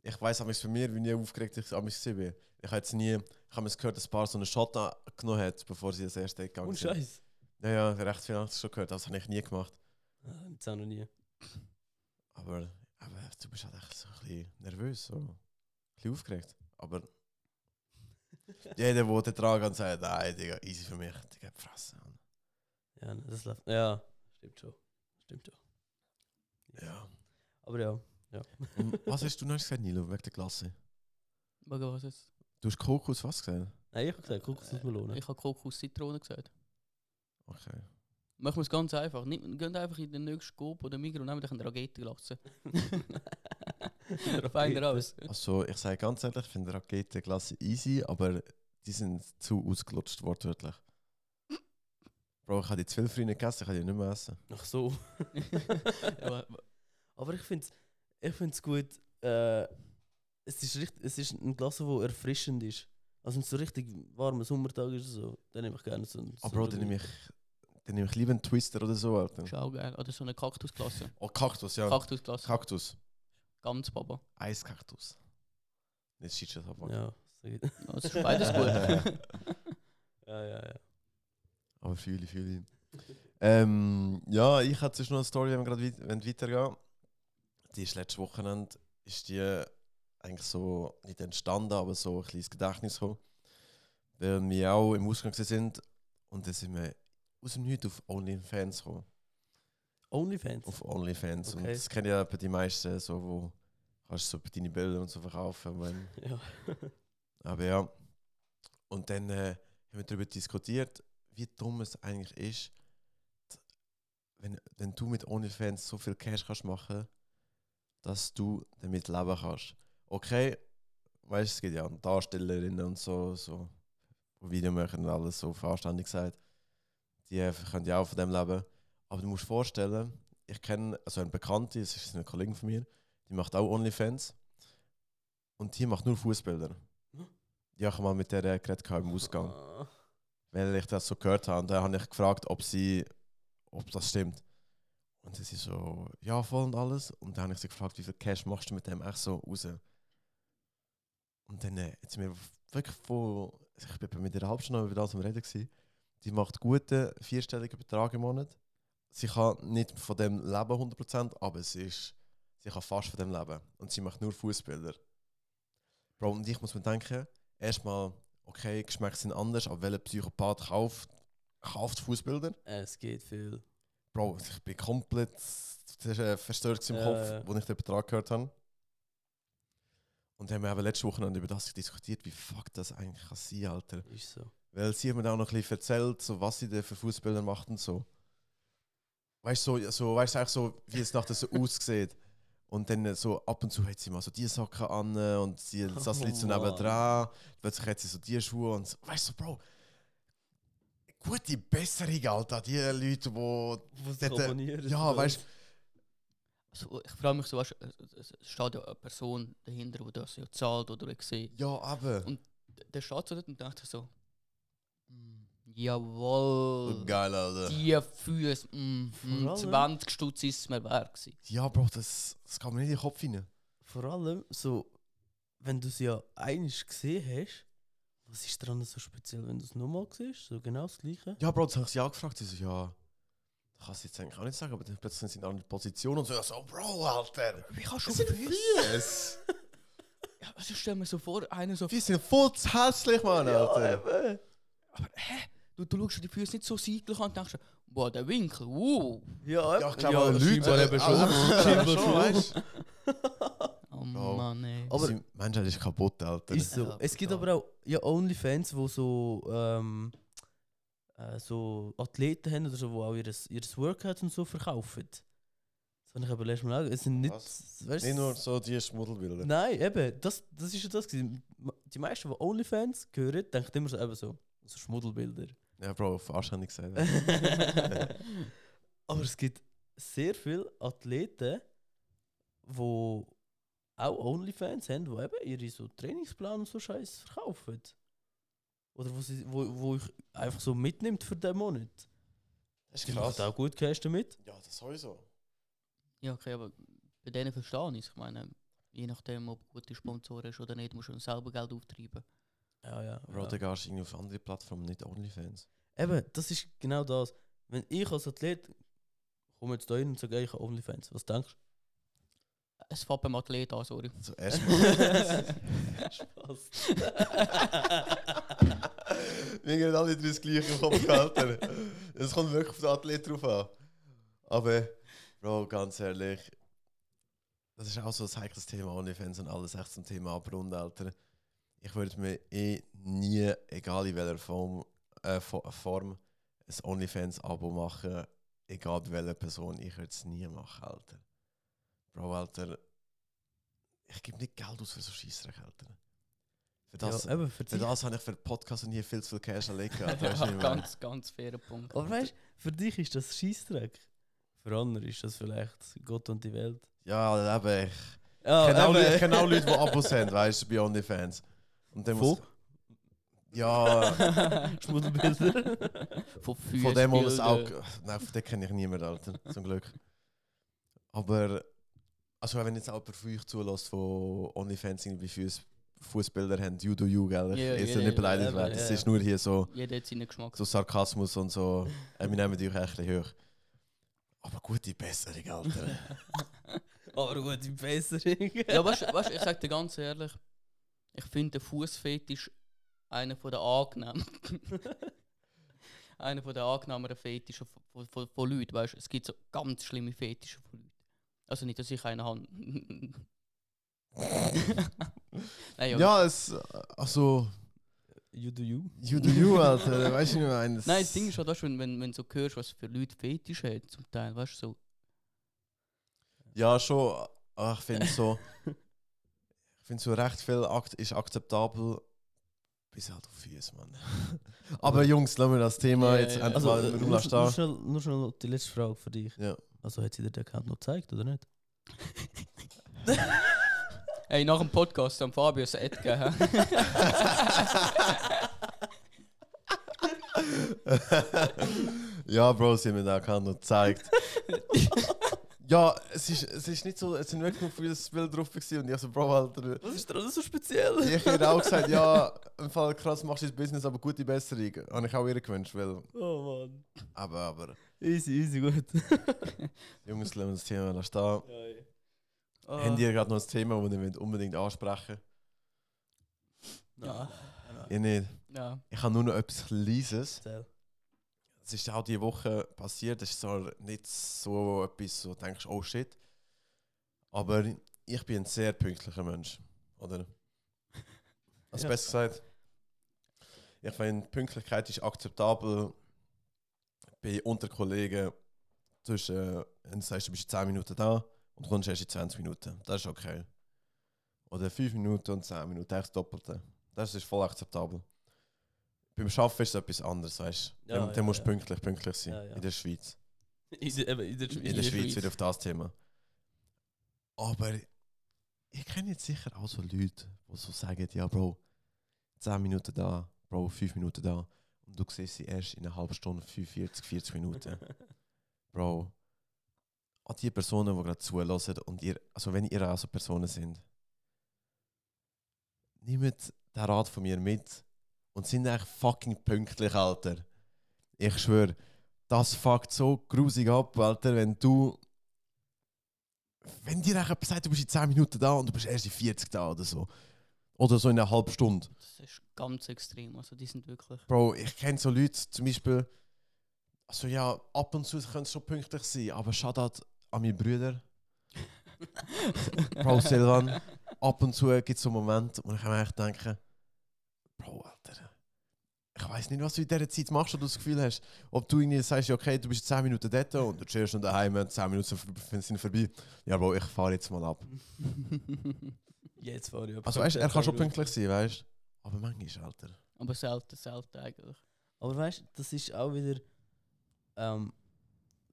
Ich weiß amigs für mir, wie nie aufgeregt ich amigs war. Ich habe jetzt nie, ich habe es gehört, dass ein paar so einen Shot an- genommen hat, bevor sie das erste gegangen Und sind. Scheiß. Ja, ja, recht viel habe ich schon gehört, das habe ich nie gemacht. Ah, Das auch noch nie. Aber, aber du bist halt echt so ein bisschen nervös, so. ein bisschen aufgeregt. Aber [laughs] jeder, der den Trag und sagt, nein, Digga, easy für mich, Digga, fressen. Ja, ne, das läuft. Ja, stimmt schon. Stimmt schon. Ja. Aber ja. Und was hast du noch gesagt, Nilo, wegen der Klasse? Was jetzt? Du hast Kokos was gesagt? Nein, ich habe gesagt, Kokosnussmelone. Ich habe Kokos Zitrone gesagt. Okay. Machen wir es ganz einfach. Nicht, geht einfach in den nächsten Coop oder Migros und nehmen euch eine Rakete gelassen. [laughs] Fein raus. Also, ich sage ganz ehrlich, ich finde Raketenklasse easy, aber die sind zu ausgelutscht, wortwörtlich. Bro, ich habe die zu viel früher gegessen, ich kann die nicht mehr essen. Ach so. [laughs] Ja, Aber ich finde es ich find's gut. Äh, es, ist richtig, es ist ein Glas, das erfrischend ist. Also wenn es so richtig warmer Sommertag ist, oder so, dann nehme ich gerne so ein. Aber Bro, dann nehme ich, dann nehme ich lieber einen Twister oder so, Alter. ist auch geil. Oder so eine Kaktusklasse. Oh, Kaktus, ja. Kaktusklasse. Kaktus. Ganz Baba. Eiskaktus. Nicht Schiedschat, aber. Ja, so geht. Ja, Es ist beides gut. [laughs] ja, ja, ja. Aber fühle fühle ich. ähm, ja, ich hatte noch eine Story, wenn wir gerade weit, wenn weitergehen. Die ist letztes Wochenende, ist die eigentlich so nicht entstanden, aber so ein kleines Gedächtnis gekommen. Weil wir auch im Ausgang sind und dann sind wir aus dem Nichts auf OnlyFans gekommen. Onlyfans. Auf OnlyFans. Und Okay. das kennen ja die meisten, so, wo kannst du so deine Bilder und so verkaufen. Wenn, [laughs] Ja. aber ja. Und dann äh, haben wir darüber diskutiert, wie dumm es eigentlich ist, wenn, wenn du mit OnlyFans so viel Cash kannst machen, dass du damit leben kannst. Okay, weißt du, es gibt ja Darstellerinnen und so, so Video machen und alles so verständig gesagt. Die können ja auch von dem leben. Aber du musst dir vorstellen, ich kenne also eine Bekannte, das ist eine Kollegin von mir, die macht auch OnlyFans. Und die macht nur Fußbilder. Hm? Ja, ich habe mal mit der geredet im Ausgang. Weil ich das so gehört habe. Und dann habe ich gefragt, ob sie, ob das stimmt. Und sie so, ja, voll und alles. Und dann habe ich sie gefragt, wie viel Cash machst du mit dem echt so raus? Und dann äh, hat sie mir wirklich voll, ich bin mit ihr halb Stunde über das am Reden gewesen. Die macht guten vierstelligen Betrag im Monat. Sie kann nicht von dem leben 100%, aber sie ist, sie kann fast von dem leben. Und sie macht nur Fußbilder. Bro, und ich muss mir denken, erstmal, okay, Geschmäcker sind anders, aber welcher Psychopath kauft, kauft Fußbilder? Es geht viel. Bro, ich bin komplett äh, verstört im Ja, Kopf, als ich den Betrag gehört habe. Und haben wir eben letzte Woche über das diskutiert, wie fuck das eigentlich kann sein, Alter. Ist so. Weil sie hat mir dann auch noch ein bisschen erzählt, so, was sie denn für Fußbilder macht und so. Weißt du, so, so, weißt du eigentlich so, wie es nachher so [laughs] aussieht. Und dann so ab und zu hat sie mal so die Socken an und sie, Oh, liegt so nebendran. Plötzlich hat sie so die Schuhe und so. Weißt du, Bro, gute Besserung, Alter, die Leute, die. Dort, äh, Ja, weißt du, Also, ich frage mich so, weißt, du, es steht ja eine Person dahinter, die das ja zahlt oder sehe. ja, aber. Und Der steht so dort und dachte so, jawohl, So geil, Alter. die Füße, mm, mm, allem- 20 Stutz ist es mir wert gewesen. Ja, Bro, das, das kann man nicht in den Kopf rein. Vor allem, so, wenn du sie ja einig gesehen hast, was ist daran so speziell, wenn du es nochmal siehst? So genau das Gleiche? Ja, Bro, das habe ich sie auch gefragt. Sie so, ja, das kannst du jetzt eigentlich auch nicht sagen, aber dann plötzlich sind sie in einer anderen Position und so, ja, so, Bro, Alter. Wie kannst du Das. Ja, also stell mir so vor, einer so, Die sind voll zu hässlich, Mann, Alter. eben. Aber hä? Du, du schaust dir die Füße nicht so seitlich an und denkst, boah, der Winkel, uh. Ja, Ja, ich glaube, ja, Leute, scheinbar eben schon. schon. [laughs] Oh. Mann, ey. Aber- Die Menschheit ist kaputt, Alter. Ist so. Es gibt aber auch ja, Onlyfans, wo so, ähm, äh, so Athleten haben oder so, die auch ihr, ihr Workout und so verkaufen. Das habe ich aber letztes Mal auch. Es sind nicht. Was? Weißt, Nicht nur so die Schmuddelbilder. Nein, eben, das, das ist ja das. gewesen. Die meisten, die Onlyfans hören, denken immer so, eben so, so Schmuddelbilder. Ja, Bro, auf anständig gesagt. [laughs] aber es gibt sehr viele Athleten, die auch Onlyfans haben, die eben ihre so Trainingsplan und so Scheiß verkaufen. Oder wo, sie, wo, wo ich einfach so mitnimmt für den Monat. Das Die macht auch gut Cash damit. Ja, das sowieso. Ja, okay, aber bei denen verstehe ich es. Ich meine, je nachdem, ob du gute Sponsoren hast oder nicht, musst du selber Geld auftreiben. Ja, ja. Bro, ja. da gehst du irgendwie auf andere Plattformen, nicht Onlyfans. Eben, das ist genau das. Wenn ich als Athlet komme jetzt da hin und sage, ey, ich habe Onlyfans, was denkst Es fängt beim Athlet an, sorry. Also erstmal. [laughs] du? Spaß. [laughs] Wir gehen alle drei das gleiche im Kopf gehalten. Es kommt wirklich auf den Athlet drauf an. Aber, Bro, ganz ehrlich, das ist auch so ein heikles Thema, Onlyfans und alles echt zum Thema Abrunden, Alter. Ich würde mir eh nie, egal in welcher Form, äh, Fo- Form, ein Onlyfans-Abo machen, egal bei welcher Person. Ich würde es nie machen, Alter. Bro, Alter, ich gebe nicht Geld aus für so Scheissdreck, Alter. Für das, ja, für für das habe ich für den Podcast und hier viel zu viel Cash [laughs] du, ja, ich ganz, ganz fairer Punkt. Aber weißt für dich ist das Scheissdreck. Für andere ist das vielleicht Gott und die Welt. Ja, eben. Ich Ja, kenne auch, ich kenne auch Leute, die Abos haben, weißt du, bei OnlyFans. Und dann muss. Von? Ja, [laughs] Schmuddelbilder. Von, von dem muss es auch. Nein, von dem kenne ich niemanden, Alter, zum Glück. Aber. Also, wenn jetzt jemand von euch zulässt, wo OnlyFans irgendwie Fuß- Fußbilder haben, you do you, gell? Ja, ich ja, nicht beleidigt ja, werden. Das ja. ist nur hier so, Jeder hat seinen Geschmack. so Sarkasmus und so. Äh, wir nehmen dich echt ein bisschen hoch. Aber gute Besserung, Alter. [laughs] Aber gut, die Besserung. ja, weißt du, ich sag dir ganz ehrlich, ich finde der Fußfetisch einer von der angenehmen. [laughs] einer von der angenehmeren Fetische von, von, von, von Leuten, weißt du, es gibt so ganz schlimme Fetische von Leuten. Also nicht, dass ich einen habe. [laughs] Nein, ja, ja, es. Also. You do you. You do you, Alter. [laughs] Weißt du, wie ich meine? Das- Nein, das Ding ist halt, weißt, wenn, wenn, wenn du so hörst, was für Leute Fetisch haben, zum Teil, weißt du, so. Ja, schon. aber Ich finde so. Ich finde so recht viel akt ist akzeptabel. Bis halt auf Füße, Mann. [laughs] Aber Jungs, lassen wir das Thema Ja, jetzt ja. endlich Also, mal im Raum nur, schnell, nur schnell noch die letzte Frage für dich. Ja. Also hat sie dir den Account noch gezeigt, oder nicht? [laughs] Hey, nach dem Podcast haben Fabio ein Ad gegeben. [laughs] ja, Bro, sie haben mir da gerade noch gezeigt. Ja, es ist, es ist nicht so, es sind wirklich nur viele Bilder drauf gewesen und ich so, Bro, Alter. Was ist daran so speziell? Ich hätte auch [laughs] gesagt, ja, im Fall krass machst du das Business, aber gute Besserung. Habe ich auch ihr gewünscht, weil, Oh Mann. aber, aber, Easy, easy, gut. [laughs] Jungs, lassen wir das Thema da stehen. Ah. Habt ihr gerade noch ein Thema, das ihr wollt unbedingt ansprechen Ja. Ich nicht. Ja. Ich habe nur noch etwas Kleines. Erzähl. Es ist auch diese Woche passiert. Es ist zwar nicht so etwas, wo du denkst, oh shit. Aber ich bin ein sehr pünktlicher Mensch. Oder? [laughs] Also Ja. besser gesagt, ich finde, Pünktlichkeit ist akzeptabel bei Unterkollegen zwischen, wenn du sagst, du bist in 10 Minuten da und kommst erst in 20 Minuten. Das ist okay. Oder 5 Minuten und 10 Minuten, das Doppelte. Das ist voll akzeptabel. Beim Arbeiten ist es etwas anderes, weißt du? Ja, dann ja, musst du ja. pünktlich, pünktlich sein. [laughs] In der Schweiz. In der, in der In, Schweiz. der der Schweiz Schweiz. wieder auf das Thema. Aber ich kenne jetzt sicher auch so Leute, die so sagen, ja Bro, 10 Minuten da, Bro, 5 Minuten da. Und du siehst sie erst in einer halben Stunde, 45, 40 Minuten. [laughs] Bro, an die Personen, die gerade zulassen und ihr, also wenn ihr auch so Personen sind, nehmt den Rat von mir mit und sind echt fucking pünktlich, Alter. Ich schwöre, das fuckt so grusig ab, Alter, wenn du. Wenn dir jemand sagt, du bist in 10 Minuten da und du bist erst in 40 da oder so. Oder so in einer halben Stunde. Das ist ganz extrem. Also die sind wirklich. Bro, ich kenne so Leute, zum Beispiel, also ja, ab und zu können sie schon pünktlich sein, aber Shoutout an meine Brüder. [laughs] Bro, Silvan, ab und zu gibt es so Momente, wo ich mir echt denke, Bro, Alter, ich weiß nicht, was du in dieser Zeit machst, wo du das Gefühl hast, ob du irgendwie sagst, okay, du bist 10 Minuten dort und du chillst schon daheim, 10 Minuten sind- vorbei. Ja, Bro, ich fahre jetzt mal ab. [laughs] Jetzt fahre ich ab. Also weißt, er kann schon pünktlich sein, weißt aber manchmal, Alter. Aber selten, selten eigentlich. Aber weißt du, das ist auch wieder, ähm,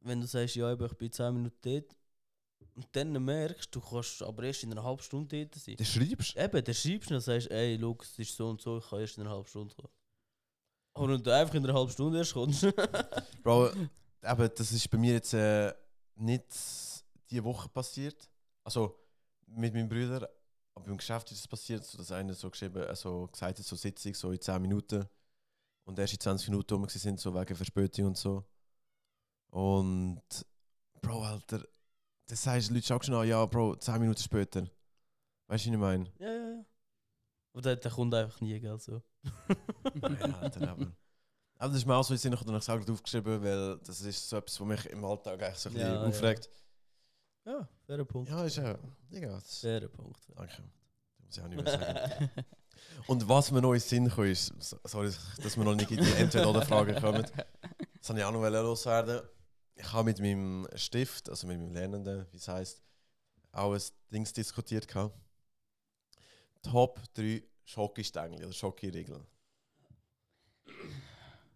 wenn du sagst, ja, ich bin 10 Minuten dort, und dann merkst du, kannst aber erst in einer halben Stunde dort sein. Du schreibst. Eben, dann schreibst du und sagst, ey, schau, es ist so und so, ich kann erst in einer halben Stunde kommen. Aber wenn du einfach in einer halben Stunde erst kommst, [laughs] Bro, aber das ist bei mir jetzt äh, nicht diese Woche passiert. Also mit meinem Bruder, aber im Geschäft ist es passiert, so dass einer so geschrieben, also gesagt hat, so Sitzung so in 10 Minuten und erst in 20 Minuten rum sind, so wegen Verspätung und so. Und Bro, Alter, das sagst du Leute auch schon, an, ja, Bro, 10 Minuten später. Weißt du, was ich meine? ja, ja, ja. Aber der, der kommt einfach nie, gell, so. ja, Alter, aber. Aber das ist mir auch so in Sinn ich habe es aufgeschrieben, weil das ist so etwas, was mich im Alltag eigentlich so ein bisschen Ja, ja. aufregt. Ja, fairer Punkt. Ja, ist ja. Digga, das, Fairer Punkt. danke. Das muss ich auch nicht mehr sagen. Und was mir noch in Sinn kam, ist, so- sorry, dass wir noch nicht in die Entweder-Oder-Frage kommen. Das wollte ich auch noch loswerden. Ich habe mit meinem Stift, also mit meinem Lernenden, wie es heisst, auch ein Dings diskutiert. gehabt. Top 3 Schokistängel oder Schokiregeln.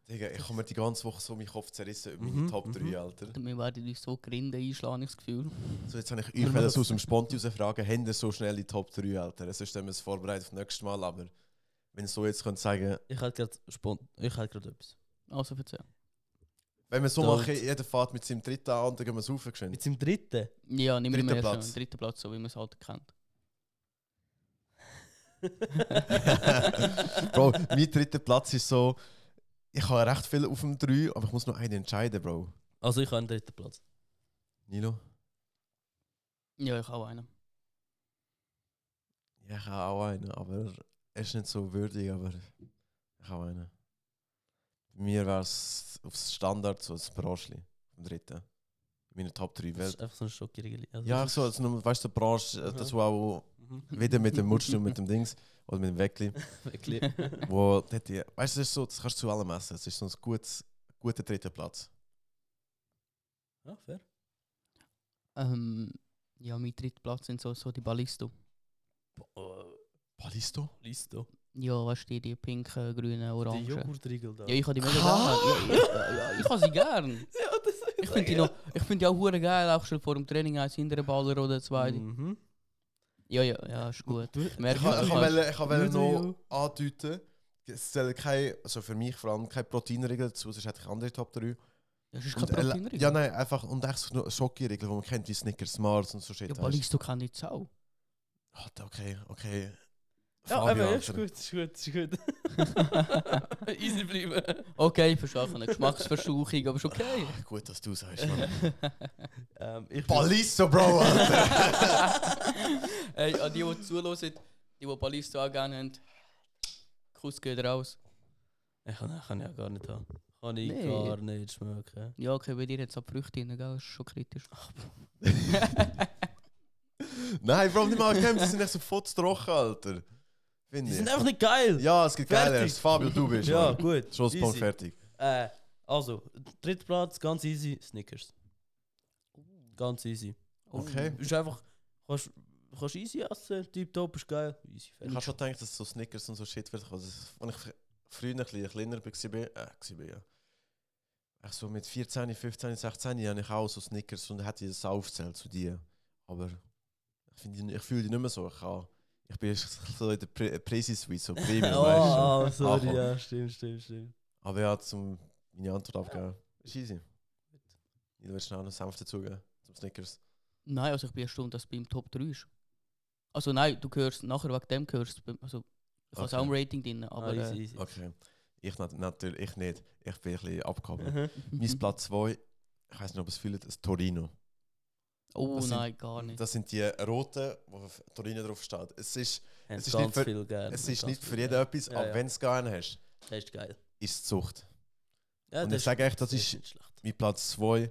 Digga, ich habe mir die ganze Woche so meinen Kopf zerrissen über meine Mhm, Top 3, mhm. Alter. Wir werden uns so Grinde einschlagen, ich das Gefühl. So, jetzt habe ich euch [laughs] das aus dem Sponti fragen, habt ihr so schnell die Top 3, Alter? Sonst haben wir es vorbereitet auf das nächste Mal, aber wenn ihr so jetzt könnt sagen, Ich hätte gerade spont ich hätte gerade etwas. Also erzähl. wenn wir so Dort. machen, jeder fährt mit seinem dritten an dann gehen wir saufen geschwind. Mit seinem dritten. Ja, nimm Dritter wir Platz. dritten Platz, so wie man es halt kennt. [laughs] Bro, mein dritter Platz ist so, ich habe recht viel auf dem 3, aber ich muss noch einen entscheiden, Bro. Also ich habe einen dritten Platz. Nilo? Ja, ich auch einen. Ja, ich habe auch einen, aber er ist nicht so würdig, aber ich habe einen. Bei mir wäre es aufs Standard so das Branchli, vom dritten. Meine Top 3 Das Welt. ist einfach so ein Schockierigli. Also Ja, das so, also, nur, weißt du, die Branche, äh, das war auch Mhm. wieder mit dem Mutsch und mit dem Dings oder mit dem Weckli, [laughs] Wirklich. wo dort, die- weißt du, das ist so, das kannst du zu allem essen. Es ist so ein gutes, guter dritter Platz. ja, fair. Ähm, ja, mein dritter Platz sind so, so die Ballisto. Oh, Ballisto? Listo. Ja, weißt du, die, die pinken, grünen, Die orangen. Joghurtriegel da. Ja, ich habe die mega gerne. Ja, ja, ja, ich habe sie gern. [laughs] Ich finde die, noch- ich find die auch hure geil, auch schon vor dem Training eins hinter Baller oder zwei. Mhm. Ja, ja, ja, ist gut. Du, Ich merke, Ich, ich, ich kann- wollte- ich wollte noch andeuten, es zählen keine, also für mich vor allem keine Proteinregeln dazu, sonst hätte ich andere Top 3. Das ist kein Und, äh, Proteinriegel. ja, nein, einfach, und echt nur Schokiregeln, die man kennt, wie Snickers, Mars und so shit. Ja, weißt. Ballisto kann nicht Sau. Alter, okay, okay. Ja, aber ist gut, ist gut, ist [laughs] gut. Easy bleiben. Okay, verstehe eine Geschmacksversuchung, aber ist okay. Ah, gut, dass du sagst, Mann. [laughs] ähm, ich Ballisto, Bro, Alter. [laughs] Hey, an die, die zuhören, die, die Ballisto angegeben haben, Kuss geht raus. Ich kann, kann ich ja gar nicht haben. Kann ich Nee. gar nicht schmecken. Ja, okay, bei dir jetzt ab Früchte rein, gell? Das ist schon kritisch. Nein, Bro, nicht mal gekämpft, die sind echt so fots trocken, Alter. Die Finde sind ich. einfach nicht geil! Ja, es gibt Fertig. geileres. Fabio, du bist. [laughs] Ja, Mann. gut. Schlusspunkt easy. fertig. Äh, also, dritter Platz, ganz easy, Snickers. Ganz easy. Okay. Ist einfach, kannst, kannst easy essen, tiptop, ist geil. Easy, Ich fertig. habe schon gedacht, dass so Snickers und so Shit wird. Also, als ich fr- früher ein bisschen kleiner war, äh, war ja. So mit 14, 15, 16 habe ich auch so Snickers und hätte ich das aufgezählt zu dir. Aber ich, finde die- ich fühle die nicht mehr so. Ich, kann, ich bin so in der Pre Presi-Suite, so Premium, [laughs] Oh, weißt oh, du. sorry, Ankommen. ja, stimmt, stimmt, stimmt. Aber ja, zum meine Antwort abgeben. Ist easy. Jeder wird schnell noch Senf dazugeben zum Snickers. Nein, also ich bin erstaunt, dass es beim Top 3 ist. Also nein, du gehörst, nachher wegen dem gehörst also ich habe Okay. auch ein Rating drin, aber ah, easy, äh, easy. Okay. Ich nat natürlich ich nicht. Ich bin ein bisschen abgehoben. Mhm. mein Platz 2, ich weiß nicht, ob es fühlt, ist Torino. Oh das sind- nein, gar nicht. Das sind die roten, wo auf Torino drauf steht. Es ist, Haben Es ist nicht für- es ist nicht für jeden geil. etwas, Ja, aber ja. wenn du es gerne hast, Das ist geil. ist es Zucht. Ja, Und ich sage echt, das das ist- schlecht. Mein Platz 2,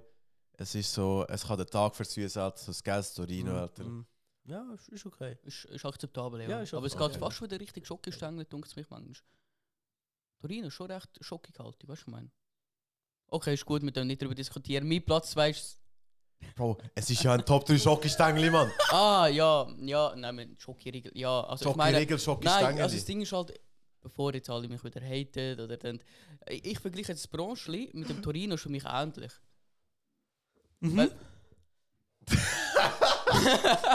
es ist so, es kann den Tag versüßen, halt, so das geiles Torino, Mhm, Alter. mhm. Ja, ist, ist okay. Ist, ist akzeptabel, ja. Ja, ist aber es okay. geht fast wieder richtig Schokostängel, denkt es mich manchmal. Torino ist schon recht schockighaltig, weißt du, was ich meine? Okay, ist gut, wir können nicht darüber diskutieren. Mein Platz 2 ist. Bro, es ist ja ein Top 3 Schokistängel, Mann. Ah, ja, ja, nein, mit Schokoriegel. Ja, also ich meine. Schokiregel, Nein, Schokistängel. also das Ding ist halt, bevor jetzt alle mich wieder haten oder dann. Ich, ich vergleiche jetzt das Branchli mit dem Torino für mich ähnlich. Mhm. Weil- [laughs]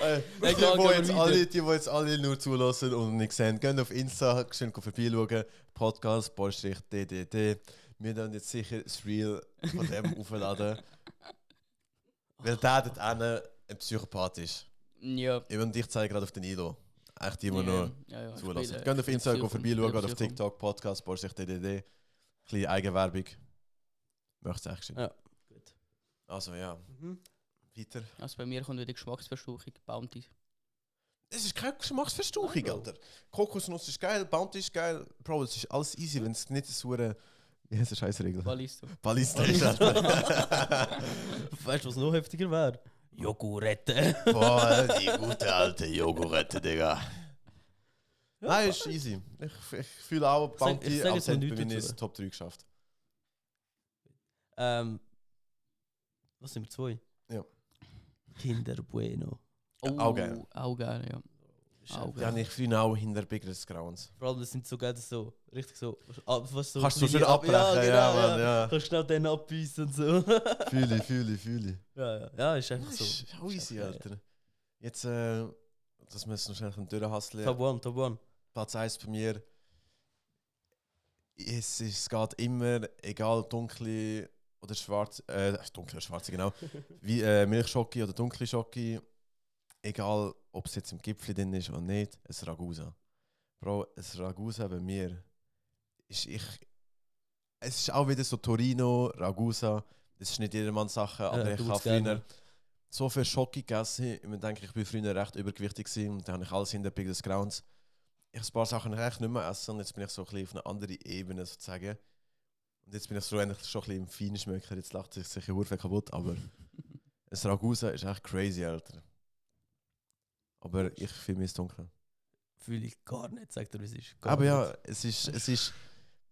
Äh, die, wir jetzt alle, die, wo jetzt alle nur zulassen und nicht sehen, gehen auf Insta, schön vorbeischauen. Podcast, Bollstrich, DDD. Wir dann jetzt sicher das Reel von dem [laughs] aufladen. Weil der dort einen ein Psychopath ist. Ja. Ich und ich zeige gerade auf den Ilo. Echt immer nur ja, zulassen. Geht auf ich bin Insta Psycho- vorbeischauen auf. TikTok, Podcast, Bollstrich, DDD. Kleine Eigenwerbung. Möchtest du echt schön. Ja. Gut. Also ja, Mhm. weiter. Also bei mir kommt wieder Geschmacksversuchung, Bounty. Es ist keine Geschmacksverstauchung. Alter. Kokosnuss ist geil, Bounty ist geil. Bro, es ist alles easy, wenn es nicht so eine... [laughs] Wie heißt der Scheißregel? Ballisto. Ballista ist, Alter. [laughs] Weißt du, was noch heftiger wäre? Jogurette. [laughs] Boah, die gute alte Jogurette, Digga. Nein, ist easy. Ich, ich fühle auch Bounty, mir dazu. nicht Top 3 geschafft. ähm, was sind wir? Zwei? Ja. Kinder Bueno. Ja, auch geil. Auch geil, ja. Einfach- Die habe ich früher auch hinter Biggeres Grauens. Vor allem, das sind so geil, das so, richtig so. ah, Was so Kannst du so kleine schön Ab- abbrechen, ja, Mann, ja. Kannst schnell den abbeißen und so. [laughs] Fühle ich, fühle ich, fühle ich. ja, ja, ja, ist einfach so. Ist auch easy. Alter. Jetzt, äh, dass wir es noch schnell durchhasseln. Top One, Top One. Platz 1 bei mir. Es, es geht immer, egal dunkle oder schwarz, äh, dunkle oder schwarze, genau. [laughs] Wie äh, Milchschocke oder dunkle Schocke. Egal, ob es jetzt im Gipfel drin ist oder nicht, ein Ragusa. Bro, ein Ragusa bei mir ist ich. Es ist auch wieder so Torino, Ragusa. Das ist nicht jedermanns Sache, aber Ja, ich du habe früher so viel Schocke gegessen. Ich denke, ich bin früher recht übergewichtig gewesen und dann habe ich alles hinter Big des Grounds ich ein paar Sachen echt nicht mehr essen und jetzt bin ich so ein bisschen auf einer anderen Ebene sozusagen. Und jetzt bin ich so eigentlich schon ein bisschen im Feinschmecker, jetzt lacht sich sicher hure kaputt, aber [laughs] ein Ragusa ist echt crazy, Alter. Aber ich fühle mich dunkel. Fühle ich gar nicht, sagt er, wie es ist. Aber ja, es ist, es ist,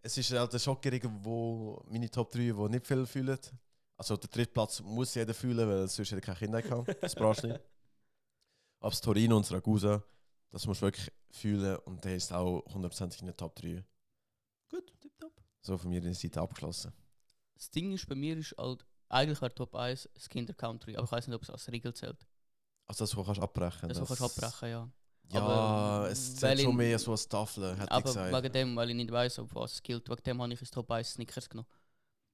es ist halt der Schockgericht, wo meine Top 3, die nicht viel fühlen. Also der dritte Platz muss jeder fühlen, weil sonst hätte keine Kinder gehabt. Das brauchst du nicht. [laughs] Aber das Torino und Ragusa, das musst du wirklich fühlen und der ist auch hundertprozentig in der Top 3. Gut, tipptopp. So von mir die Seite abgeschlossen. Das Ding ist, bei mir ist halt, eigentlich wäre Top 1 das Kinder Country, aber ich weiß nicht, ob es als Regel zählt. Also das, was du kannst abbrechen Das, das kannst du abbrechen, ja. Ja, Aber, es zählt schon mehr so als Tafel, hätte ich Aber gesagt. wegen dem, weil ich nicht weiß, ob was es gilt, wegen dem habe ich ins Top 1 Snickers genommen.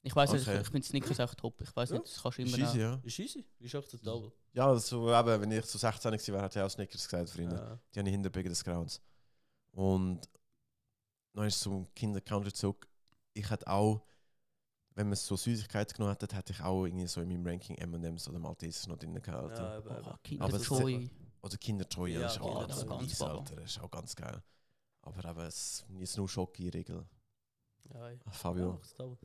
Ich weiß nicht, Okay. ich, ich finde Snickers auch top. Ich weiß Ja. nicht, das kannst du Ist immer easy, nehmen. ja. Ist easy, ist akzeptabel. Ja, so, eben, wenn ich so 16 gewesen wäre, hätte ich auch Snickers gesagt, Freunde. Ja. Die habe ich hinter des Grounds. Und dann ist zum Kinder-Country zurück. Ich hätte auch, wenn man so Süßigkeiten genommen hätte, hätte ich auch irgendwie so in meinem Ranking M&M's oder Maltesers noch drin gehabt. Ja. Oh, Aber es- Joy. Oder Kinder-Joy, Ja, das ist auch Kinder- ganz, das ganz mies. Alter. Das ist auch ganz geil. Aber eben, es ist nur Schocki-Regel. Ja, ja. Ah, Fabio. akzeptabel.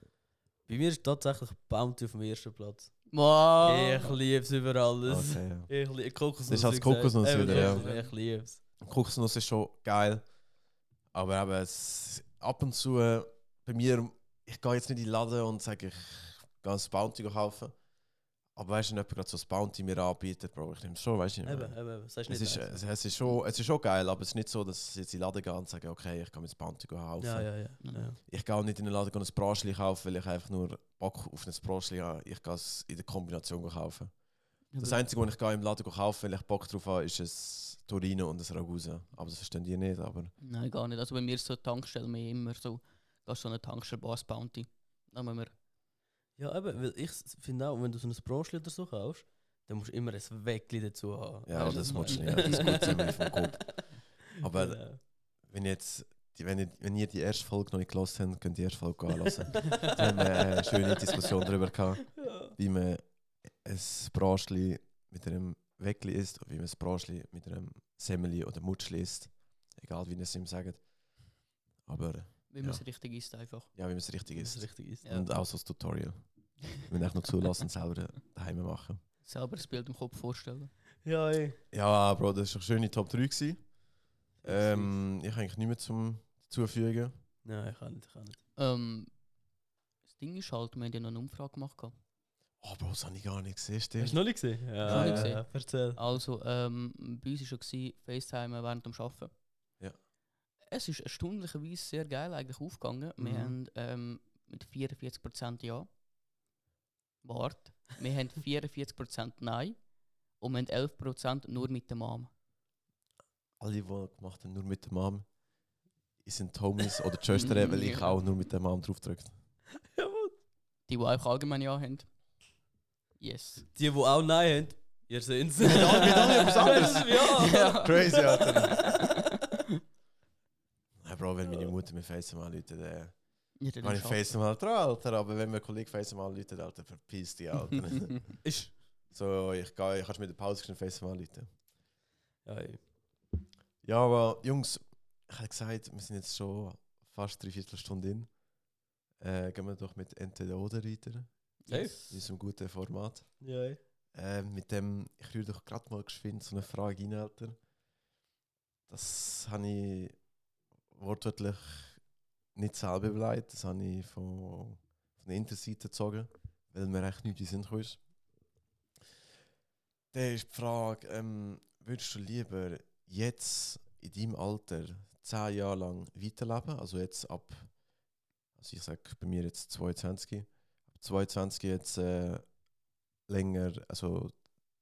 Bei mir ist tatsächlich Bounty auf dem ersten Platz. Wow. Ich liebe es über alles. Okay, ja. [laughs] Ich liebe Kokosnuss. Das ist als. Kokosnuss wieder, ja. ja. Ich liebe es. Kokosnuss ist schon geil. Aber eben, es, ab und zu, äh, bei mir, ich gehe jetzt nicht in den Laden und sage, ich gehe ein Bounty kaufen. Aber weißt du, wenn jemand gerade so ein Bounty mir anbietet, Bro, ich nehme es schon, weißt du nicht. Eben, mehr. eben, Es ist, es, es, ist schon, es ist schon geil, aber es ist nicht so, dass ich jetzt in den Laden gehe und sage, okay, ich kann mir das Bounty kaufen. Ja, ja, ja. Ja. Ich gehe auch nicht in den Laden und ein Braschli kaufen, weil ich einfach nur Bock auf ein Braschli habe. Ich gehe es in der Kombination kaufen. Das Einzige, was ich gehe im Laden kaufen weil ich Bock drauf habe, ist ein Torino und ein Ragusa. Aber das verstehen die nicht. Aber Nein, gar nicht. Also bei mir ist so Tankstelle mehr immer so, gehst so eine Tankstelle Boss Bounty. Müssen wir Ja, eben, weil ich finde auch, wenn du so ein Brötchen oder so kaufst, dann musst du immer ein Weckli dazu haben. ja, Weißt das was musst du ich nicht. Das geht ziemlich vom Kopf. Aber Genau. wenn, jetzt, die, wenn, ihr, wenn ihr die erste Folge noch nicht gelassen habt, könnt ihr die erste Folge anhören. [laughs] da haben wir eine schöne Diskussion darüber gehabt, Ja. wie man ein Braschli mit einem Weckli isst und wie man ein Braschli mit einem Semmeli oder Mutschli isst. Egal, wie ihr es ihm sagt. Aber wie man Ja. es richtig isst einfach. ja, wie man es richtig isst. richtig ist. Ja. Und auch so das Tutorial. Wenn ich noch zulassen, selber daheim machen. Selber das Bild im Kopf vorstellen. Ja, ey. Ja, Bro, das war eine schöne Top 3. Gewesen. Ähm, ich habe eigentlich nicht mehr zum Zufügen. Nein, ich kann nicht, ich kann nicht. Ähm, das Ding ist halt, wir haben ja noch eine Umfrage gemacht. gehabt. Oh, Bro, das habe ich gar nicht gesehen, Hast stimmt. du noch nicht gesehen? Ja, ja, gesehen. ja, erzähl. Also, ähm, bei uns war schon FaceTime während dem Arbeiten. Es ist erstaunlicherweise sehr geil eigentlich aufgegangen. Wir Mhm. haben ähm, mit 44% Ja. Wart. Wir haben [laughs] 44% Nein. Und wir haben 11% nur mit der Mom. Alle, die gemacht haben, nur mit der Mom, sind Homies oder die Schwestern, [laughs] weil ich auch nur mit der Mom drauf drückt. Jawohl. Die, die einfach allgemein Ja haben. Yes. Die, die auch Nein haben, ihr seht es. Mit allem etwas anderes. [laughs] ja. Crazy, Alter. Bro, wenn meine Mutter mir FaceTime anruft, dann Ja, dann kann ich FaceTime halt dran, Alter. Aber wenn mein Kollege FaceTime anruft, Alter, verpiss dich, Alter. [laughs] Ist. so, ich gehe, ich kannst mit der Pause schnell FaceTime anrufen. Ja, ey. Ja, aber Jungs, ich habe gesagt, wir sind jetzt schon fast drei Viertelstunde in. Äh, gehen wir doch mit Entweder oder weiter. Yes. In diesem guten Format. Ja, ey. Äh, mit dem, ich rühre doch gerade mal geschwind so eine Frage rein, Alter. Das habe ich wortwörtlich nicht selber überlegt, das habe ich von, von der Interseite gezogen, weil mir echt nichts in Sinn gekommen ist. Da ist die Frage, ähm, würdest du lieber jetzt in deinem Alter zehn Jahre lang weiterleben, also jetzt ab, also ich sage bei mir jetzt 22, ab 22 jetzt äh, länger, also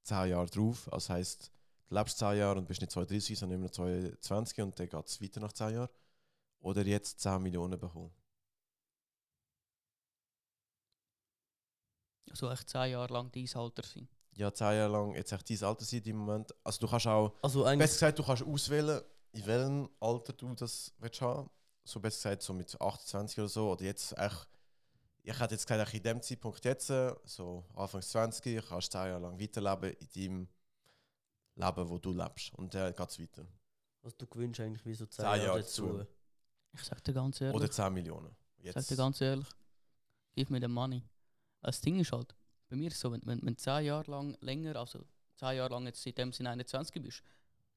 10 Jahre drauf. Das heisst, du lebst 10 Jahre und bist nicht 32, sondern immer noch 22 und dann geht es weiter nach 10 Jahren. Oder jetzt 10 Millionen bekommen. So echt 10 Jahre lang dein Alter sein. Ja, 10 Jahre lang, jetzt echt dein Alter sein im Moment. Also du kannst auch, Also besser gesagt, du kannst auswählen, in welchem Alter du das willst haben. So besser gesagt, so mit 28 oder so. Oder jetzt echt, ich hätte jetzt gesagt, in dem Zeitpunkt jetzt, äh, so Anfang 20, kannst du 10 Jahre lang weiterleben in deinem Leben, wo du lebst. Und dann geht es weiter. Was du gewünscht eigentlich wie so 10 Zehn Jahre Jahre dazu. Ich sag dir ganz ehrlich. Oder 10 Millionen. Ich sag Jetzt. dir ganz ehrlich, gib mir den Money. Das Ding ist halt, bei mir ist es so, wenn, wenn, wenn du 10 Jahre lang länger, also 10 Jahre lang jetzt seitdem du 21 bist,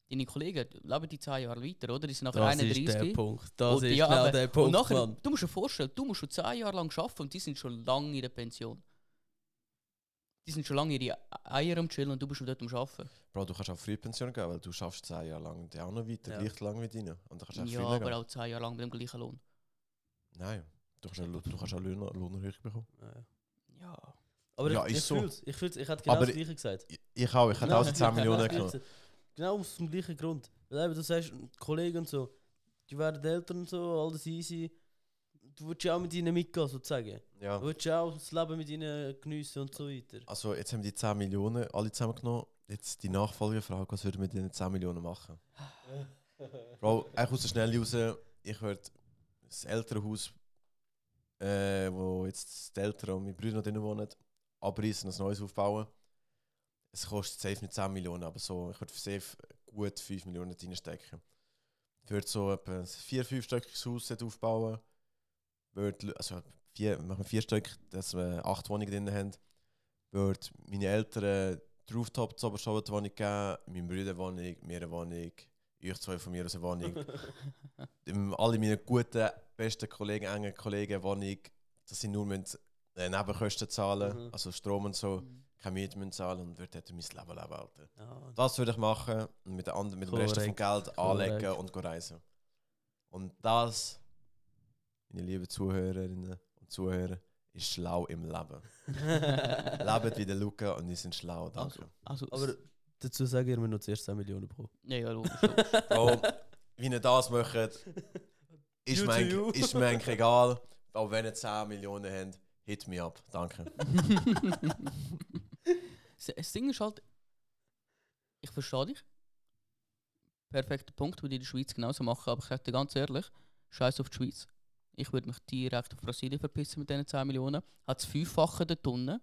deine Kollegen leben die 10 Jahre weiter, oder? Die sind nachher Das 31. ist der Punkt. Das Und ist ja, genau aber- der und Punkt, nachher, Mann. du musst dir vorstellen, du musst schon 10 Jahre lang arbeiten und die sind schon lange in der Pension. Die sind schon lange ihre Eier am Chillen und du bist schon dort am Arbeiten. Bro, du kannst auch Frühpension gehen, weil du schaffst 10 Jahre lang und auch noch weiter, Ja. gleich lang wie deine. Und dann kannst du auch Ja, aber gehen. auch 10 Jahre lang mit dem gleichen Lohn. Nein, du kannst auch, du kannst auch Lohn, Lohnerhöhung bekommen. Ja, ja. Aber Ja, ich, ist ich so. fühl's. Ich fühl's. Ich hätte genau Aber das gleiche gesagt. Ich, ich auch, ich hätte auch die 10 [laughs] Millionen genommen. Genau aus dem gleichen Grund. Weil eben, du sagst, die Kollegen und so, die werden älter und so, alles easy. Du willst ja auch mit ihnen mitgehen, sozusagen. Ja. Du willst ja auch das Leben mit ihnen geniessen und so weiter. Also jetzt haben wir die 10 Millionen alle zusammengenommen. Jetzt die Nachfolgefrage, was würden wir mit den 10 Millionen machen? [laughs] Bro, eigentlich aus der Schnelle raus, ich würde das ältere Haus, äh, wo jetzt die Eltern und meine Brüder noch drin wohnen, abreißen und ein neues aufbauen. Es kostet safe nicht 10 Millionen, aber so, ich würde safe gut 5 Millionen reinstecken. Ich würde so etwa ein 4-5-stöckiges Haus aufbauen. Würde, also vier, machen wir vier Stück, dass wir acht Wohnungen drin haben. Würde meine Eltern die Rooftop zur obersten Wohnung geben, meinem Bruder Wohnung, mir eine Wohnung, euch zwei von mir aus eine Wohnung. [laughs] Alle meine guten, besten Kollegen, engen Kollegen eine Wohnung, dass sie nur müssen, äh, Nebenkosten zahlen, Mhm. also Strom und so, Mhm. keine Miete müssen zahlen und würde dort mein Leben leben. Alter. Ja, Das würde ich machen und mit, der mit dem Rest vom Korrekt, Geld anlegen korrekt. und go reisen. Und das, meine lieben Zuhörerinnen und Zuhörer, ist schlau im Leben. [laughs] Lebt wie der Luca und die sind schlau, danke. Also, Aber dazu sagen wir noch zuerst 10 Millionen pro. ja, ja, logisch. [laughs] Bro, wie ihr das macht, [laughs] ist you. ist mir eigentlich egal. Aber wenn ihr 10 Millionen habt, hit me up. Danke. Das- Das Ding ist halt, ich verstehe dich. Perfekter Punkt, würde ich in der Schweiz genauso machen, aber ich sage dir ganz ehrlich, scheiß auf die Schweiz. Ich würde mich direkt auf Brasilien verpissen mit diesen 10 Millionen, hat das Fünffache dort unten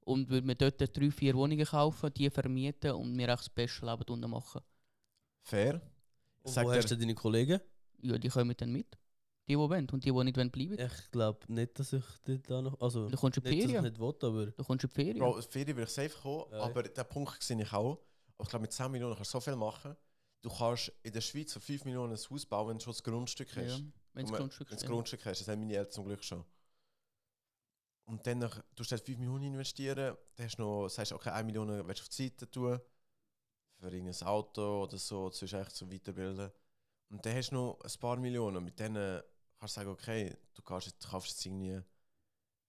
und würde mir dort drei, vier Wohnungen kaufen, die vermieten und mir auch das beste Leben unten machen. Fair. Und sag wo dir, hast du deine Kollegen? Ja, die kommen dann mit. Die, die wollen und die, die nicht wollen bleiben. Ich glaube nicht, dass ich dort da noch. Also, Du kommst in die nicht, dass ich Ferien. nicht will, aber. Du kommst in die Ferien. Bro, Ferien würde ich safe kommen, Ja. aber der Punkt sehe ich auch. Aber ich glaube, mit 10 Millionen kannst du so viel machen. Du kannst in der Schweiz für 5 Millionen ein Haus bauen, wenn du schon das Grundstück ja, hast. Grundstück Wenn du ist. das Grundstück hast, das haben meine Eltern zum Glück schon. Und dann nach- du hast 5 Millionen investieren, dann hast du noch, sagst du, okay, 1 Million willst du auf die Seite tun, für irgendein Auto oder so, das ist echt so weiterbilden. Und dann hast du noch ein paar Millionen, und mit denen kannst du sagen, okay, du kannst jetzt, kaufst jetzt irgendwie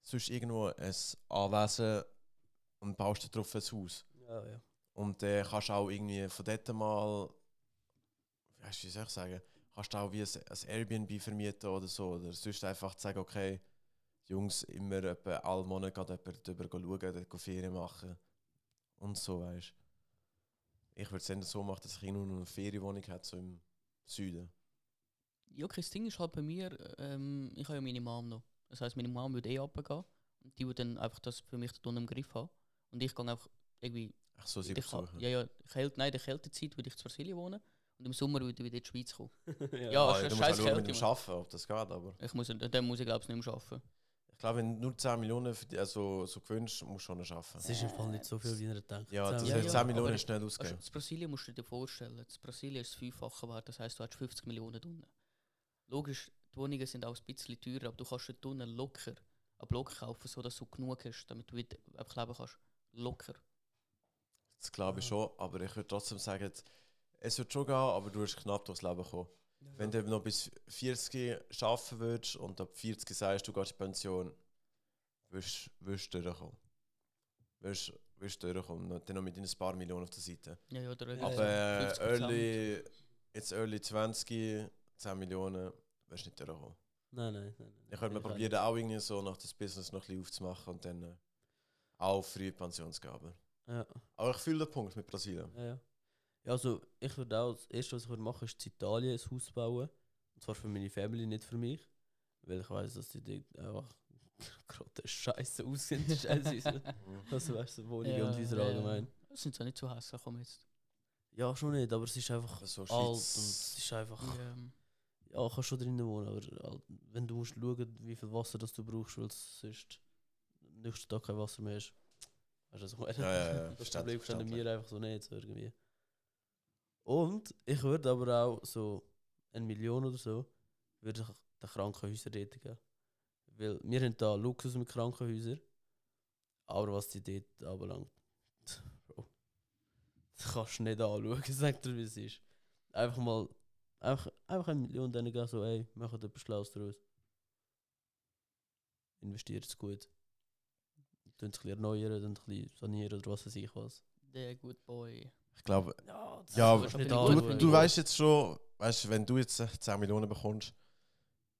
sonst irgendwo ein Anwesen und baust da drauf ein Haus. Ja, ja. Und dann kannst du auch irgendwie von dort mal, weißt du, wie soll ich sagen, kannst du auch wie ein, ein Airbnb vermieten oder so. Oder sonst einfach sagen, okay, die Jungs immer etwa alle Monate geht jemand drüber schauen, dort Ferien machen. Und so, weißt du. Ich würde es dann so machen, dass ich noch eine Ferienwohnung hätte, so im Süden. Ja, okay, das Ding ist halt bei mir, ähm, ich habe ja meine Mom noch. Das heisst, meine Mom würde eh runtergehen. Und die würde dann einfach das für mich dort unten im Griff haben. Und ich gehe einfach irgendwie. Ach so, sie besuchen. ja, ja, Kälte, nein, in der Kältezeit würde ich zu Brasilien wohnen. Und im Sommer würde ich wieder in die Schweiz kommen. [laughs] ja. Ja, es ist du musst auch mit dem. Arbeiten, ob das geht, aber... Ich muss, dann muss ich glaube ich nicht mehr arbeiten. Ich glaube, wenn du nur 10 Millionen für die, also, so gewünscht, musst du schon arbeiten. Es ist im Fall nicht so viel, wie ihr denkt. Ja, das Zehn Ja, ja, 10 Millionen ist schnell Also, ausgegeben. das Brasilien musst du dir vorstellen. Das Brasilien ist das Fünffache wert, das heisst, du hast 50 Millionen unten. Logisch, die Wohnungen sind auch ein bisschen teurer, aber du kannst dort unten locker einen Block kaufen, sodass du genug hast, damit du wieder einfach leben kannst. Locker. Das glaube ich schon, aber ich würde trotzdem sagen, es wird schon gehen, aber du wirst knapp durchs Leben kommen. Wenn du noch bis 40 arbeiten würdest und ab 40 sagst, du gehst in Pension, wirst wirst du durchkommen. Wirst wirst du durchkommen, dann noch mit ein paar Millionen auf der Seite. Ja, ja, der Ja, Aber äh, 50%. early, jetzt early 20, 10 Millionen, wirst du nicht durchkommen. Nein, nein, nein. nein. Ich würde mal probieren, auch irgendwie so nach das Business noch ein bisschen aufzumachen und dann äh, auch früh Pensionsgabe. nicht. Ja, Aber ich fühle den Punkt mit Brasilien. ja, ja. Ja, also ich würde auch, das erste, was ich würde machen, ist in Italien ein Haus bauen. Und zwar für meine Family, nicht für mich. Weil ich weiß, dass die dort einfach [laughs] gerade scheiße aussehen. teilweise. also weißt du, so Wohnungen Ja, und Häuser ja, ja. allgemein. Das sind so nicht so hässlich, komm jetzt. Ja, schon nicht, aber es ist einfach so alt und es ist einfach... Ja. Ja, kannst schon drinnen wohnen, aber halt, wenn du musst schauen, wie viel Wasser das du brauchst, weil es sonst am nächsten Tag kein Wasser mehr ist. Weißt du, was ich meine? Ja, ja, ja, Das Problem verstanden wir einfach so nicht, so irgendwie. Und ich würde aber auch so eine Million oder so, würde ich den Krankenhäusern dort geben. Weil wir haben da Luxus mit Krankenhäusern, aber was die dort anbelangt, [laughs] Bro, das kannst du nicht anschauen, [laughs] sagt er, wie es ist. Einfach mal, einfach, einfach eine Million denen geben, so, ey, macht etwas Schlaues daraus. Investiert es gut. Es ein bisschen erneuern, dann ein bisschen sanieren oder was weiß ich was. Der good boy. Ich glaube, Ja, das Ja, ist aber nicht du- du, du weißt jetzt schon, weißt, wenn du jetzt äh, 10 Millionen bekommst,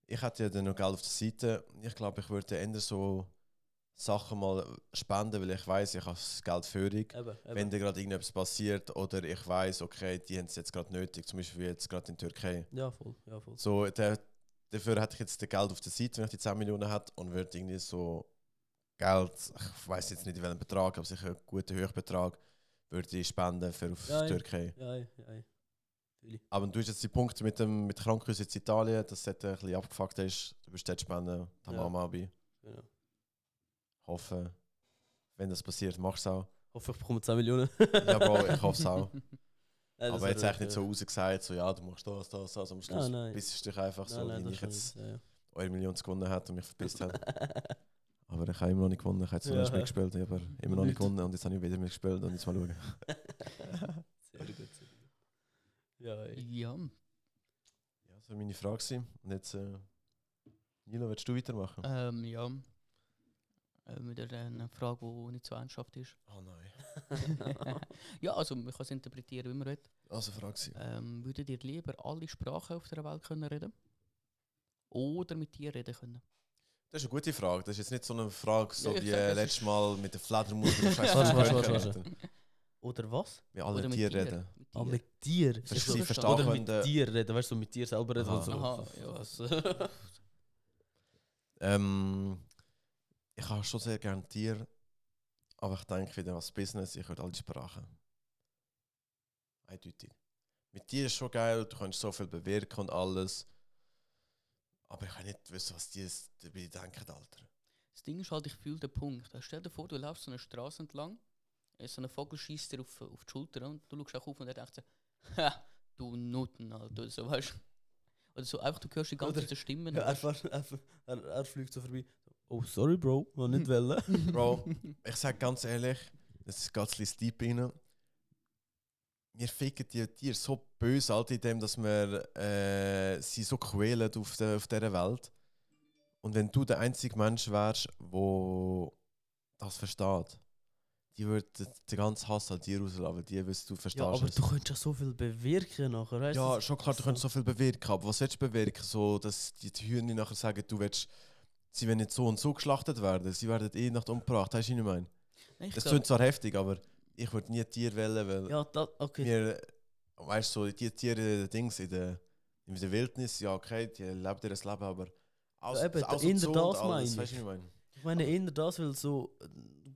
ich hätte ja dann noch Geld auf der Seite. Ich glaube, ich würde eher so Sachen mal spenden, weil ich weiß, ich habe das Geld. Eben, eben. Wenn da gerade irgendetwas passiert oder ich weiß, okay, die haben es jetzt gerade nötig, zum Beispiel jetzt gerade in Türkei. Ja, voll. Ja, voll. So, der, dafür hätte ich jetzt das Geld auf der Seite, wenn ich die 10 Millionen hätte und würde irgendwie so Geld, ich weiß jetzt nicht in welchem Betrag, aber sicher einen guten Höchstbetrag, würde ich spenden für auf Ja, ja. Türkei. Ja, ja, ja. Aber du hast jetzt die Punkte mit dem mit Krankenhaus jetzt in Italien, dass dort ein bisschen abgefuckt ist. Du wirst dort spenden, da Ja. Mama bei. Genau. Hoffe, wenn das passiert, machst du es auch. Hoffe, ich bekomme 10 Millionen. Ja, Bro, ich hoffe es auch. [laughs] Ja, das Aber jetzt echt nicht so rausgesagt, so ja, du machst das, das, das. Am Schluss Nein, nein. bist du dich einfach so, Nein, nein, wie das ich jetzt ja, ja. eure Million gewonnen hat und mich verpisst hat. [laughs] Aber ich habe immer noch nicht gewonnen. Ich habe zwar Ja. nicht mitgespielt, aber immer noch nicht Nicht. gewonnen und jetzt habe ich wieder mitgespielt und jetzt mal schauen. [laughs] Sehr gut, sehr gut. Ja, ey. Ja, Ja, das war meine Frage. gewesen. Und jetzt, äh, Nilo, willst du weitermachen? ähm, ja. Äh, wieder eine Frage, die nicht so ernsthaft ist. Oh nein. [laughs] ja, also man kann es interpretieren, wie man will. Also Frage. gewesen. Ähm, würdet ihr lieber alle Sprachen auf der Welt können reden? Oder mit dir reden können? Das ist eine gute Frage. Das ist jetzt nicht so eine Frage, so wie äh, letztes Mal mit der Fledermaus. Warte, warte. Oder was? Wie alle Oder mit Tiere dir? reden. Mit Ah, dir. mit so verstanden. verstehen Oder mit reden, weißt du, so mit dir selber reden. Aha. und so. Aha, ja. Was? Ähm, ich habe schon sehr gerne Tiere, aber ich denke wieder als Business, ich würde alle Sprachen. Eindeutig. Mit dir ist schon geil, du kannst so viel bewirken und alles. Aber ich kann nicht wissen, was die dabei denken, Alter. Das Ding ist halt, ich fühle den Punkt. Stell dir vor, du läufst so eine Straße entlang, äh, so ein Vogel schießt dir auf, auf die Schulter und du schaust auch auf und er denkt so, ha, du Nutten, Alter, oder so, weißt. Oder so, einfach, du hörst die ganze Oder- Zeit Stimmen. Ja, einfach, einfach, er, er fliegt so vorbei. Oh, sorry, Bro, war nicht [laughs] wollen. [laughs] Bro, ich sag ganz ehrlich, das ein bisschen deep rein. Wir ficken die Tiere so böse, Alter, in dem, dass wir äh, sie so quälen auf, der, auf dieser Welt. Und wenn du der einzige Mensch wärst, der das versteht, die würde den ganzen Hass an dir rauslassen, weil die wissen, du verstehst Ja, aber es. du könntest ja so viel bewirken nachher, weißt du? Ja, Das- schon klar, du könntest so viel bewirken, aber was willst du bewirken? So, dass die Hühner nachher sagen, du willst, sie werden nicht so und so geschlachtet werden, sie werden eh nicht umgebracht, weißt du, was ich meine? Nein, ich Das klingt zwar heftig, aber ich würde nie Tier wählen, weil Ja, das, okay. wir, weißt du, so die Tiere, Dings in der, in der Wildnis, ja, okay, die leben ihr Leben, aber auch Ja, eben, auch eher Zoo und das alles, meine ich. Weißt du, was ich meine? Ich meine eher das, weil so äh,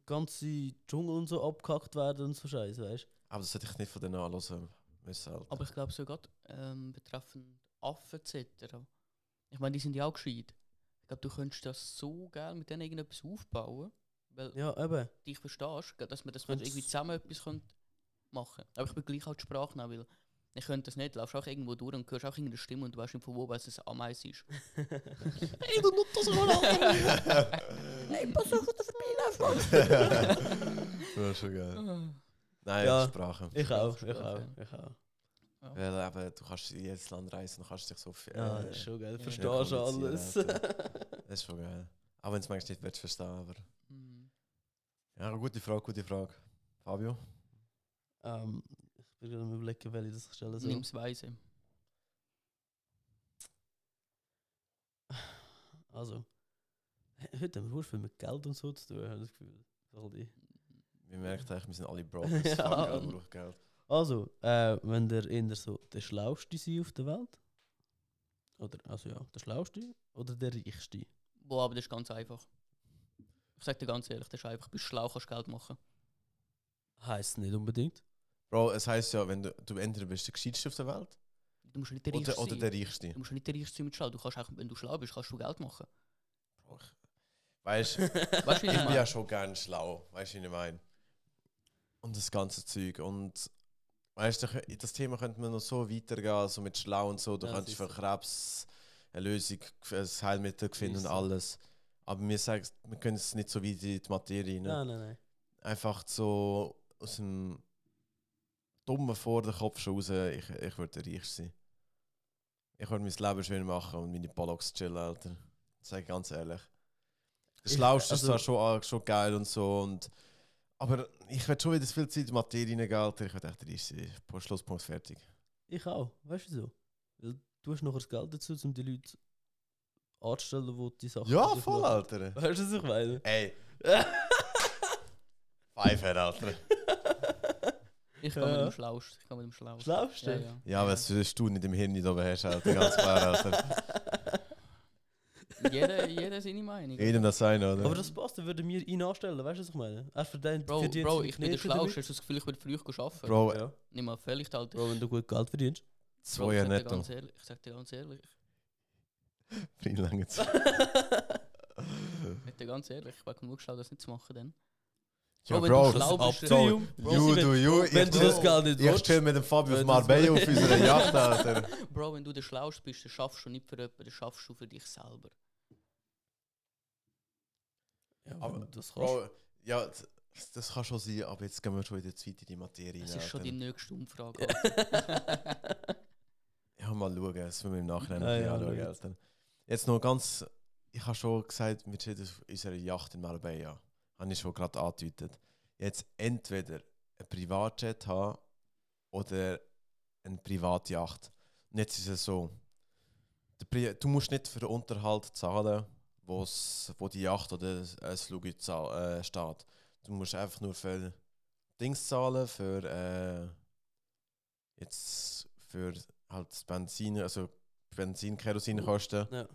ganze Dschungel und so abgehackt werden und so Scheiße, weißt du? Aber das hätte ich nicht von denen anhören müssen. Alter. Aber ich glaube sogar ähm, betreffend Affen etc. Ich meine, die sind ja auch gescheit. Ich glaube, du könntest das so geil mit denen irgendetwas aufbauen, weil Ja, eben. dich verstehst, dass man das Und- irgendwie zusammen etwas könnte machen Aber ich bin gleich Sprache nehmen, weil ich könnte das nicht. Du laufst auch irgendwo durch und hörst auch irgendeine Stimme und du weißt nicht, von wo was es Ameis ist. [laughs] Ey, du nutzt das mal Hey, pass auf, dass ja, [laughs] schon geil. du Nein, Ja. Sprache. Ich auch, ich Sprache. auch, ich auch. Weil eben, du kannst in jedes Land reisen und kannst dich so viel. Ja, äh, das ist schon geil. ja. Verstehst du alles? [laughs] Das ist schon geil. Auch wenn es manchmal nicht verstehen, aber. Ja, gute Frage, gute Frage. Fabio? ähm, ich bin gerade am überlegen, welche das ich stellen soll. Nimm's weise. Also, heute haben wir viel mit Geld und so zu tun, habe ich das Gefühl. All die. Wir merken eigentlich, wir sind alle [laughs] broke. Ja. brauchen Geld. Also, äh, wenn der eher so der Schlauste sein auf der Welt, oder, also ja, der Schlauste oder der Reichste? Boah, aber das ist ganz einfach. Ich sag dir ganz ehrlich, das ist einfach, bist schlau, kannst Geld machen. Heißt nicht unbedingt. Bro, es heisst ja, wenn du, du entweder bist der Gescheiteste auf der Welt Du musst nicht der Reichste oder, oder sein. der Reichste. Du musst nicht der Reichste sein mit schlau. Du kannst auch, wenn du schlau bist, kannst du Geld machen. Bro, ich- Weißt du, [laughs] Weißt du, wie ich ich bin ja meine? schon gern schlau, weißt du, wie ich meine? Und das ganze Zeug. Und weißt du, das Thema könnte man noch so weitergehen, also mit schlau und so. Du Ja, könntest für. Krebs eine Lösung, ein Heilmittel finden und Sicher. alles. Aber wir, sagen, wir können es nicht so weit in die Materie rein. Nein, nein, nein. Einfach so aus dem dummen vor den Kopf schon raus, ich, ich würde reich sein. Ich würde mein Leben schön machen und meine Bollocks chillen, Alter. Das sage ich ganz ehrlich. Das Schlauste also- ist zwar schon, ah, schon geil und so, und, Aber ich werde schon wieder viel Zeit in die Materie reingehen, Alter. Ich werde echt riesig. Schlusspunkt fertig. Ich auch, weißt du so? Du hast noch das Geld dazu, um die Leute anzustellen, die die Sachen Ja, voll, machen. Alter. Weißt du, was ich meine? Ey. [laughs] Pfeife, Alter. Ich gehe mit dem Schlausten. Ich gehe mit dem Schlausten. Schlauste? Ja, ja. Ja, was du nicht im Hirn nicht oben hast, Alter. Ganz klar, Alter. [laughs] jeder, jeder seine Meinung. Jedem das sein, oder? Aber das passt, dann würden wir ihn anstellen, weißt du, was ich meine? Er verdient, Bro, verdient Bro, ich bin der. Schlauste. Hast du das Gefühl, ich würde früh arbeiten? Bro, Ja. Nicht mal völlig, Alter. Bro, wenn du gut Geld verdienst. Zwei ich Jahre sag dir netto. ganz ehrlich, Ich sag dir ganz ehrlich. [laughs] Für ihn lange Zeit. Ich sag dir ganz ehrlich, ich war genug schlau, das nicht zu machen dann. Ja, wenn Bro, du schlau ab. Bro, You wenn- do you. Wenn Ich du das Geld nicht Ich chill mit dem Fabio auf das- Marbella auf unserer Yacht, [laughs] Alter. Bro, wenn du der Schlauste bist, dann schaffst du nicht für jemanden, dann schaffst du für dich selber. Ja, Aber, du das kannst. Bro, ja, das- das kann schon sein, aber jetzt gehen wir schon wieder zu weit in die Materie Das ist schon die Alter. nächste Umfrage. [laughs] Alter. Ja, mal schauen, das müssen wir im Nachhinein ein ja, bisschen anschauen, schau Alter. Jetzt noch ganz, ich habe schon gesagt, wir sind auf unserer Yacht in Marbella. Habe ich schon gerade angedeutet. Jetzt entweder ein Privatjet haben oder eine Privatjacht. Und jetzt ist es so, du musst nicht für den Unterhalt zahlen, wo's, wo die Yacht oder ein Flug äh, steht. Du musst einfach nur für Dings zahlen, für äh, jetzt für halt das Benzin, also Benzin, Kerosinkosten, Ja.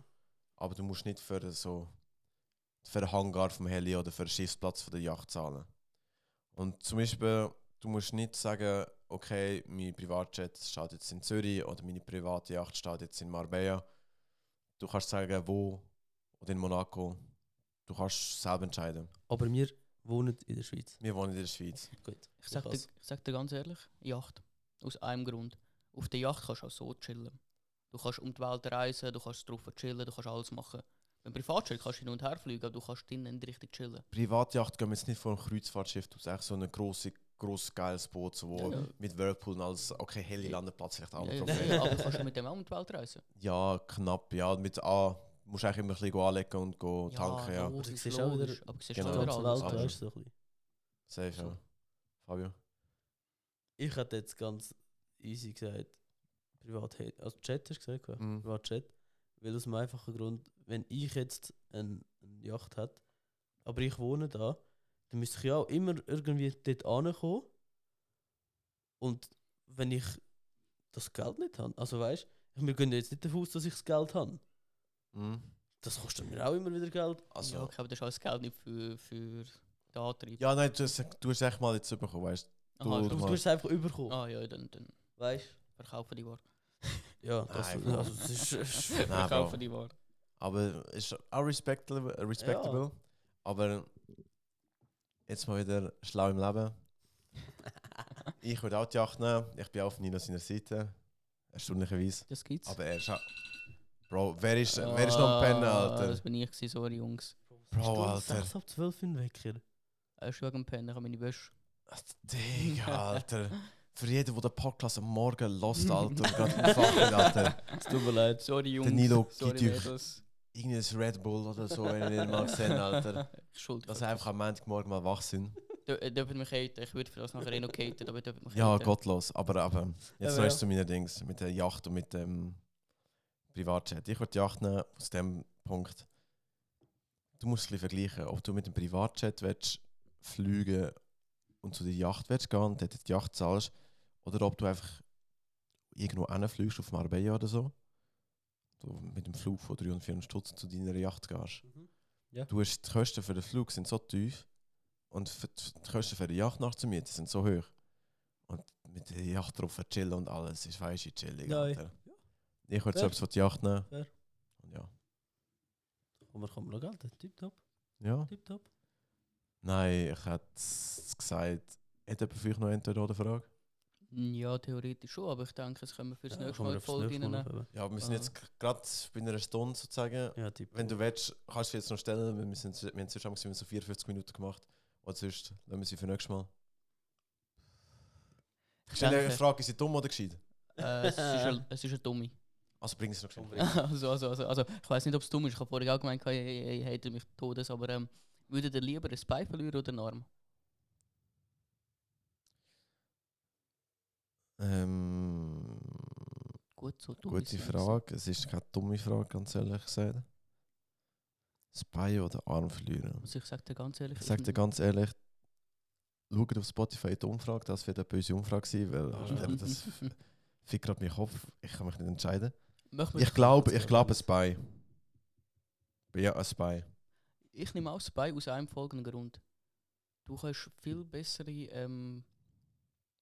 aber du musst nicht für so für den Hangar vom Heli oder für den Schiffsplatz von der Yacht zahlen. Und zum Beispiel, du musst nicht sagen, okay, mein Privatjet steht jetzt in Zürich oder meine private Yacht steht jetzt in Marbella. Du kannst sagen, wo oder in Monaco. Du kannst selber entscheiden. Aber wir wohnen in der Schweiz. Wir wohnen in der Schweiz. Gut. Ich sag, dir, ich sag dir ganz ehrlich, Yacht. Aus einem Grund. Auf der Yacht kannst du auch so chillen. Du kannst um die Welt reisen, du kannst drauf chillen, du kannst alles machen. Beim Privatjet kannst du hin und her fliegen, aber du kannst drinnen nicht richtig chillen. Privatjacht gehen wir jetzt nicht vor einem Kreuzfahrtschiff aus, echt so ein grosses, grosses, geiles Boot, so, wo Ja, ja. mit Whirlpool und alles, okay, helle Landeplatz vielleicht auch Ja, ja, ja, [laughs] aber du kannst ja mit dem auch um die Welt reisen. Ja, knapp, ja. Mit A musst du eigentlich immer ein bisschen anlegen und go tanken, ja. logisch, Aber du siehst auch wieder- aber du siehst Genau. Auch wieder alles. Welt, aber- weißt du, so ein bisschen. Safe, ja. Fabio? Ich hätte jetzt ganz easy gesagt, Privat, also Chat hast du gesagt, ja? Mhm. Privatjet. Weil aus dem einfachen Grund, wenn ich jetzt ein- eine Yacht hätte, aber ich wohne da, dann müsste ich ja auch immer irgendwie dort ankommen. Und wenn ich das Geld nicht habe, also weißt du, wir gehen jetzt nicht davon aus, dass ich das Geld habe. Mhm. Das kostet mir auch immer wieder Geld. Also, ja, okay, aber das ist alles Geld nicht für, für den Antrieb. ja, nein, du hast, du hast echt mal jetzt bekommen, weißt Aha, du- ist Du mal- musst es einfach überkommen. ah ja, dann, dann Weißt verkaufen die Ware. Ja, das, Nein, also, das ist. [laughs] ist Nein, verkaufen die Ware. Aber ist auch respectable, äh, respectable. Aber jetzt mal wieder schlau im Leben. [laughs] ich würde auch die Yacht nehmen. Ich bin auch auf Nino seiner Seite. Erstaunlicherweise. Das gibt's. Aber er ist auch. Bro, wer ist, wer ist noch am Pennen, Ah, Alter? Das bin ich, gewesen, sorry Jungs. Bro, Alter. 6 ab 12 in Wecker. Er ist wegen dem Pennen, ich habe meine Wäsche. Digga, Alter. [laughs] Für jeden, der den Podcast am Morgen lost, [laughs] Alter, und gerade aufwacht, Alter. Es tut mir leid. Sorry Jungs. Nilo sorry gibt euch-. Irgendein Red Bull oder so, wenn ich nicht mal gesehen Alter. Ich [laughs] schuld. Dass sie einfach am Montagmorgen mal wach sind. Dürfen mich haten. Ich würde für das nachher eh noch haten, aber dürfen mich Ja, haten. gottlos. Aber, aber jetzt ja. ist zu meinen Dings. Mit der Yacht und mit dem Privatjet. Ich würde die Yacht nehmen aus dem Punkt. Du musst es ein bisschen vergleichen, ob du mit dem Privatjet willst fliegen und zu der Yacht willst gehen und dort die Yacht zahlst. Oder ob du einfach irgendwo hinfliegst auf Marbella oder so. Du mit dem Flug von 300, 400 Stutz zu deiner Yacht gehst. Ja. Du hast die Kosten für den Flug sind so tief und die Kosten für die Yacht nachzumieten sind so hoch. Und mit der Yacht drauf chillen und alles ist weißt du chillig. Ja. Ich würde selbst die Yacht nehmen. Fair. Und ja. Und wir kommen noch Geld. Tipptopp, ja. tipptopp. Nein, ich hätte es gesagt. Hat jemand vielleicht noch entweder oder Frage? Ja, theoretisch schon, aber ich denke, das können wir fürs Ja, nächste Mal Mal reinnehmen. Ja, aber wir sind Ah. jetzt gerade bei einer Stunde sozusagen. Ja. Wenn du willst, kannst du jetzt noch stellen. weil Wir, sind, wir haben wir so 54 Minuten gemacht. Oder sonst, lassen wir sie für nächstes Mal. Ich stelle eine denke- Frage, ist sie dumm oder gescheit? Äh, es, ist ein, [laughs] es ist ein Dummi. Also bring es noch schnell. [laughs] also, also, also, also, ich weiß nicht, ob es dumm ist. Ich habe vorher auch gemeint, ich hey, hey, mich todes, aber ähm, Würdet ihr lieber ein Bein verlieren oder einen Arm? Ähm, Gut so, dumme gute Frage. Es ist keine dumme Frage, ganz ehrlich gesagt. Das Bein oder Arm verlieren? Also ich sage dir ganz ehrlich. Ich sage dir ganz ehrlich, schau auf Spotify die Umfrage, das wird eine böse Umfrage sein, weil [laughs] also, das fickt gerade meinen Kopf. Ich kann mich nicht entscheiden. Ich glaube, ich glaube ein Bein. Ja, ein Bein. Ich nehme auch Spy aus einem folgenden Grund. Du kannst viel bessere ähm,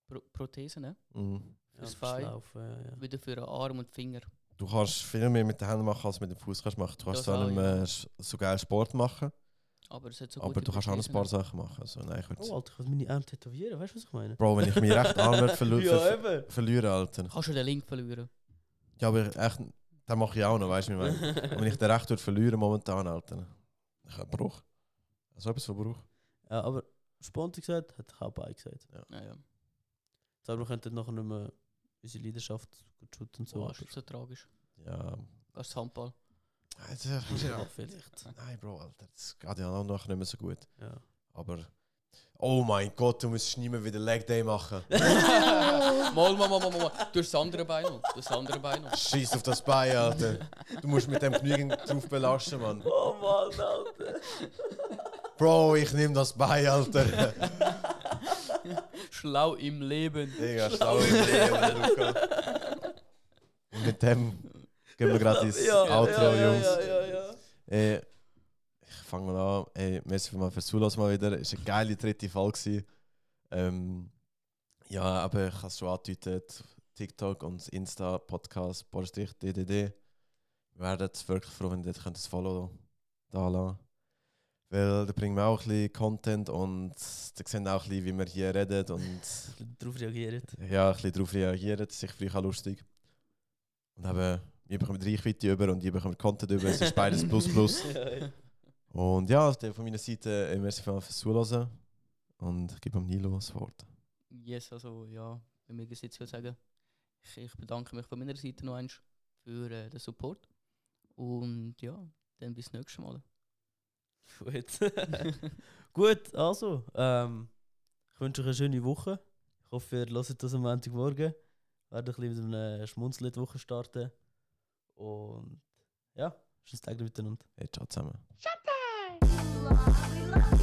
Pro Prothesen ne? Mhm. fürs fürs Bein, Laufen, ja, ja. wieder für den Arm und Finger. Du kannst viel mehr mit den Händen machen, als mit dem Fuß kannst machen. Du kannst so, auch, einem, ja. so geil Sport machen, Aber, es hat so aber du kannst auch noch ein paar? Sachen machen. Also, nein, ich Oh, Alter, ich kann meine Arme tätowieren, weißt du, was ich meine? Bro, wenn ich mich recht Arm würde verlu [laughs] ver verlieren, Alter. Kannst du den Link verlieren? Ja, aber ich- echt, den mache ich auch noch, weißt du, wie ich meine? [laughs] Und wenn ich den recht würde verlieren momentan, Alter. Ich habe Bruch. Also etwas von Bruch. ja, aber spontan gesagt, hat ich auch bei gesagt. Ja, ja. Ich glaube, wir könnten nachher nicht mehr unsere Leidenschaft gut schützen und so. Aber- ist nicht so tragisch. Ja. Gehst Handball. Also, ja, vielleicht. Nein, Bro, Alter, das geht ja auch noch nicht mehr so gut. Ja. Aber. Oh mein Gott, du musst nie mehr wieder Leg Day machen. [laughs] mal, mal, mal, mal, mal. Du hast das andere Bein noch. Du hast das andere Bein noch. Scheiß auf das Bein, Alter. Du musst mit dem genügend drauf belasten, Mann. Oh Mann, Alter. Bro, ich nehme das Bein, Alter. [laughs] Schlau im Leben. Digga, schlau im Leben, Luca. Und mit dem gehen wir gerade ins Outro, ja, Jungs. Ja, ja, ja. Äh, ich fange mal an. Ey, merci mal fürs Zulassen mal wieder. Es war eine geile dritte gewesen. Ähm, ja, aber ich habe es schon angedeutet. TikTok und das Insta-Podcast Borstrich-DDD. Wir werden wirklich froh, wenn ihr dort ein Follow da lassen Weil da bringen wir auch ein bisschen Content und da sehen auch ein bisschen, wie wir hier reden und [laughs] Darauf reagiert. ja, ein bisschen darauf reagieren. Das ist sicher lustig. Und eben, wir bekommen Reichweite über und ihr bekommt Content über. Es ist beides plus plus. [laughs] ja, ja. Und ja, also von meiner Seite, äh, merci vielmals fürs Zuhören. Und ich gebe dem Nilo das Wort. Yes, also ja, bei mir ist jetzt sagen, ich, ich bedanke mich von meiner Seite noch einmal für äh, den Support. Und ja, dann bis nächstes Mal. Gut. [laughs] Gut, also, ähm, ich wünsche euch eine schöne Woche. Ich hoffe, ihr hört das am Montagmorgen. Wir werden ein bisschen mit einer Schmunzel in die Woche starten. Und ja, schönes Tag miteinander. Hey, ciao zusammen. We love you, love you.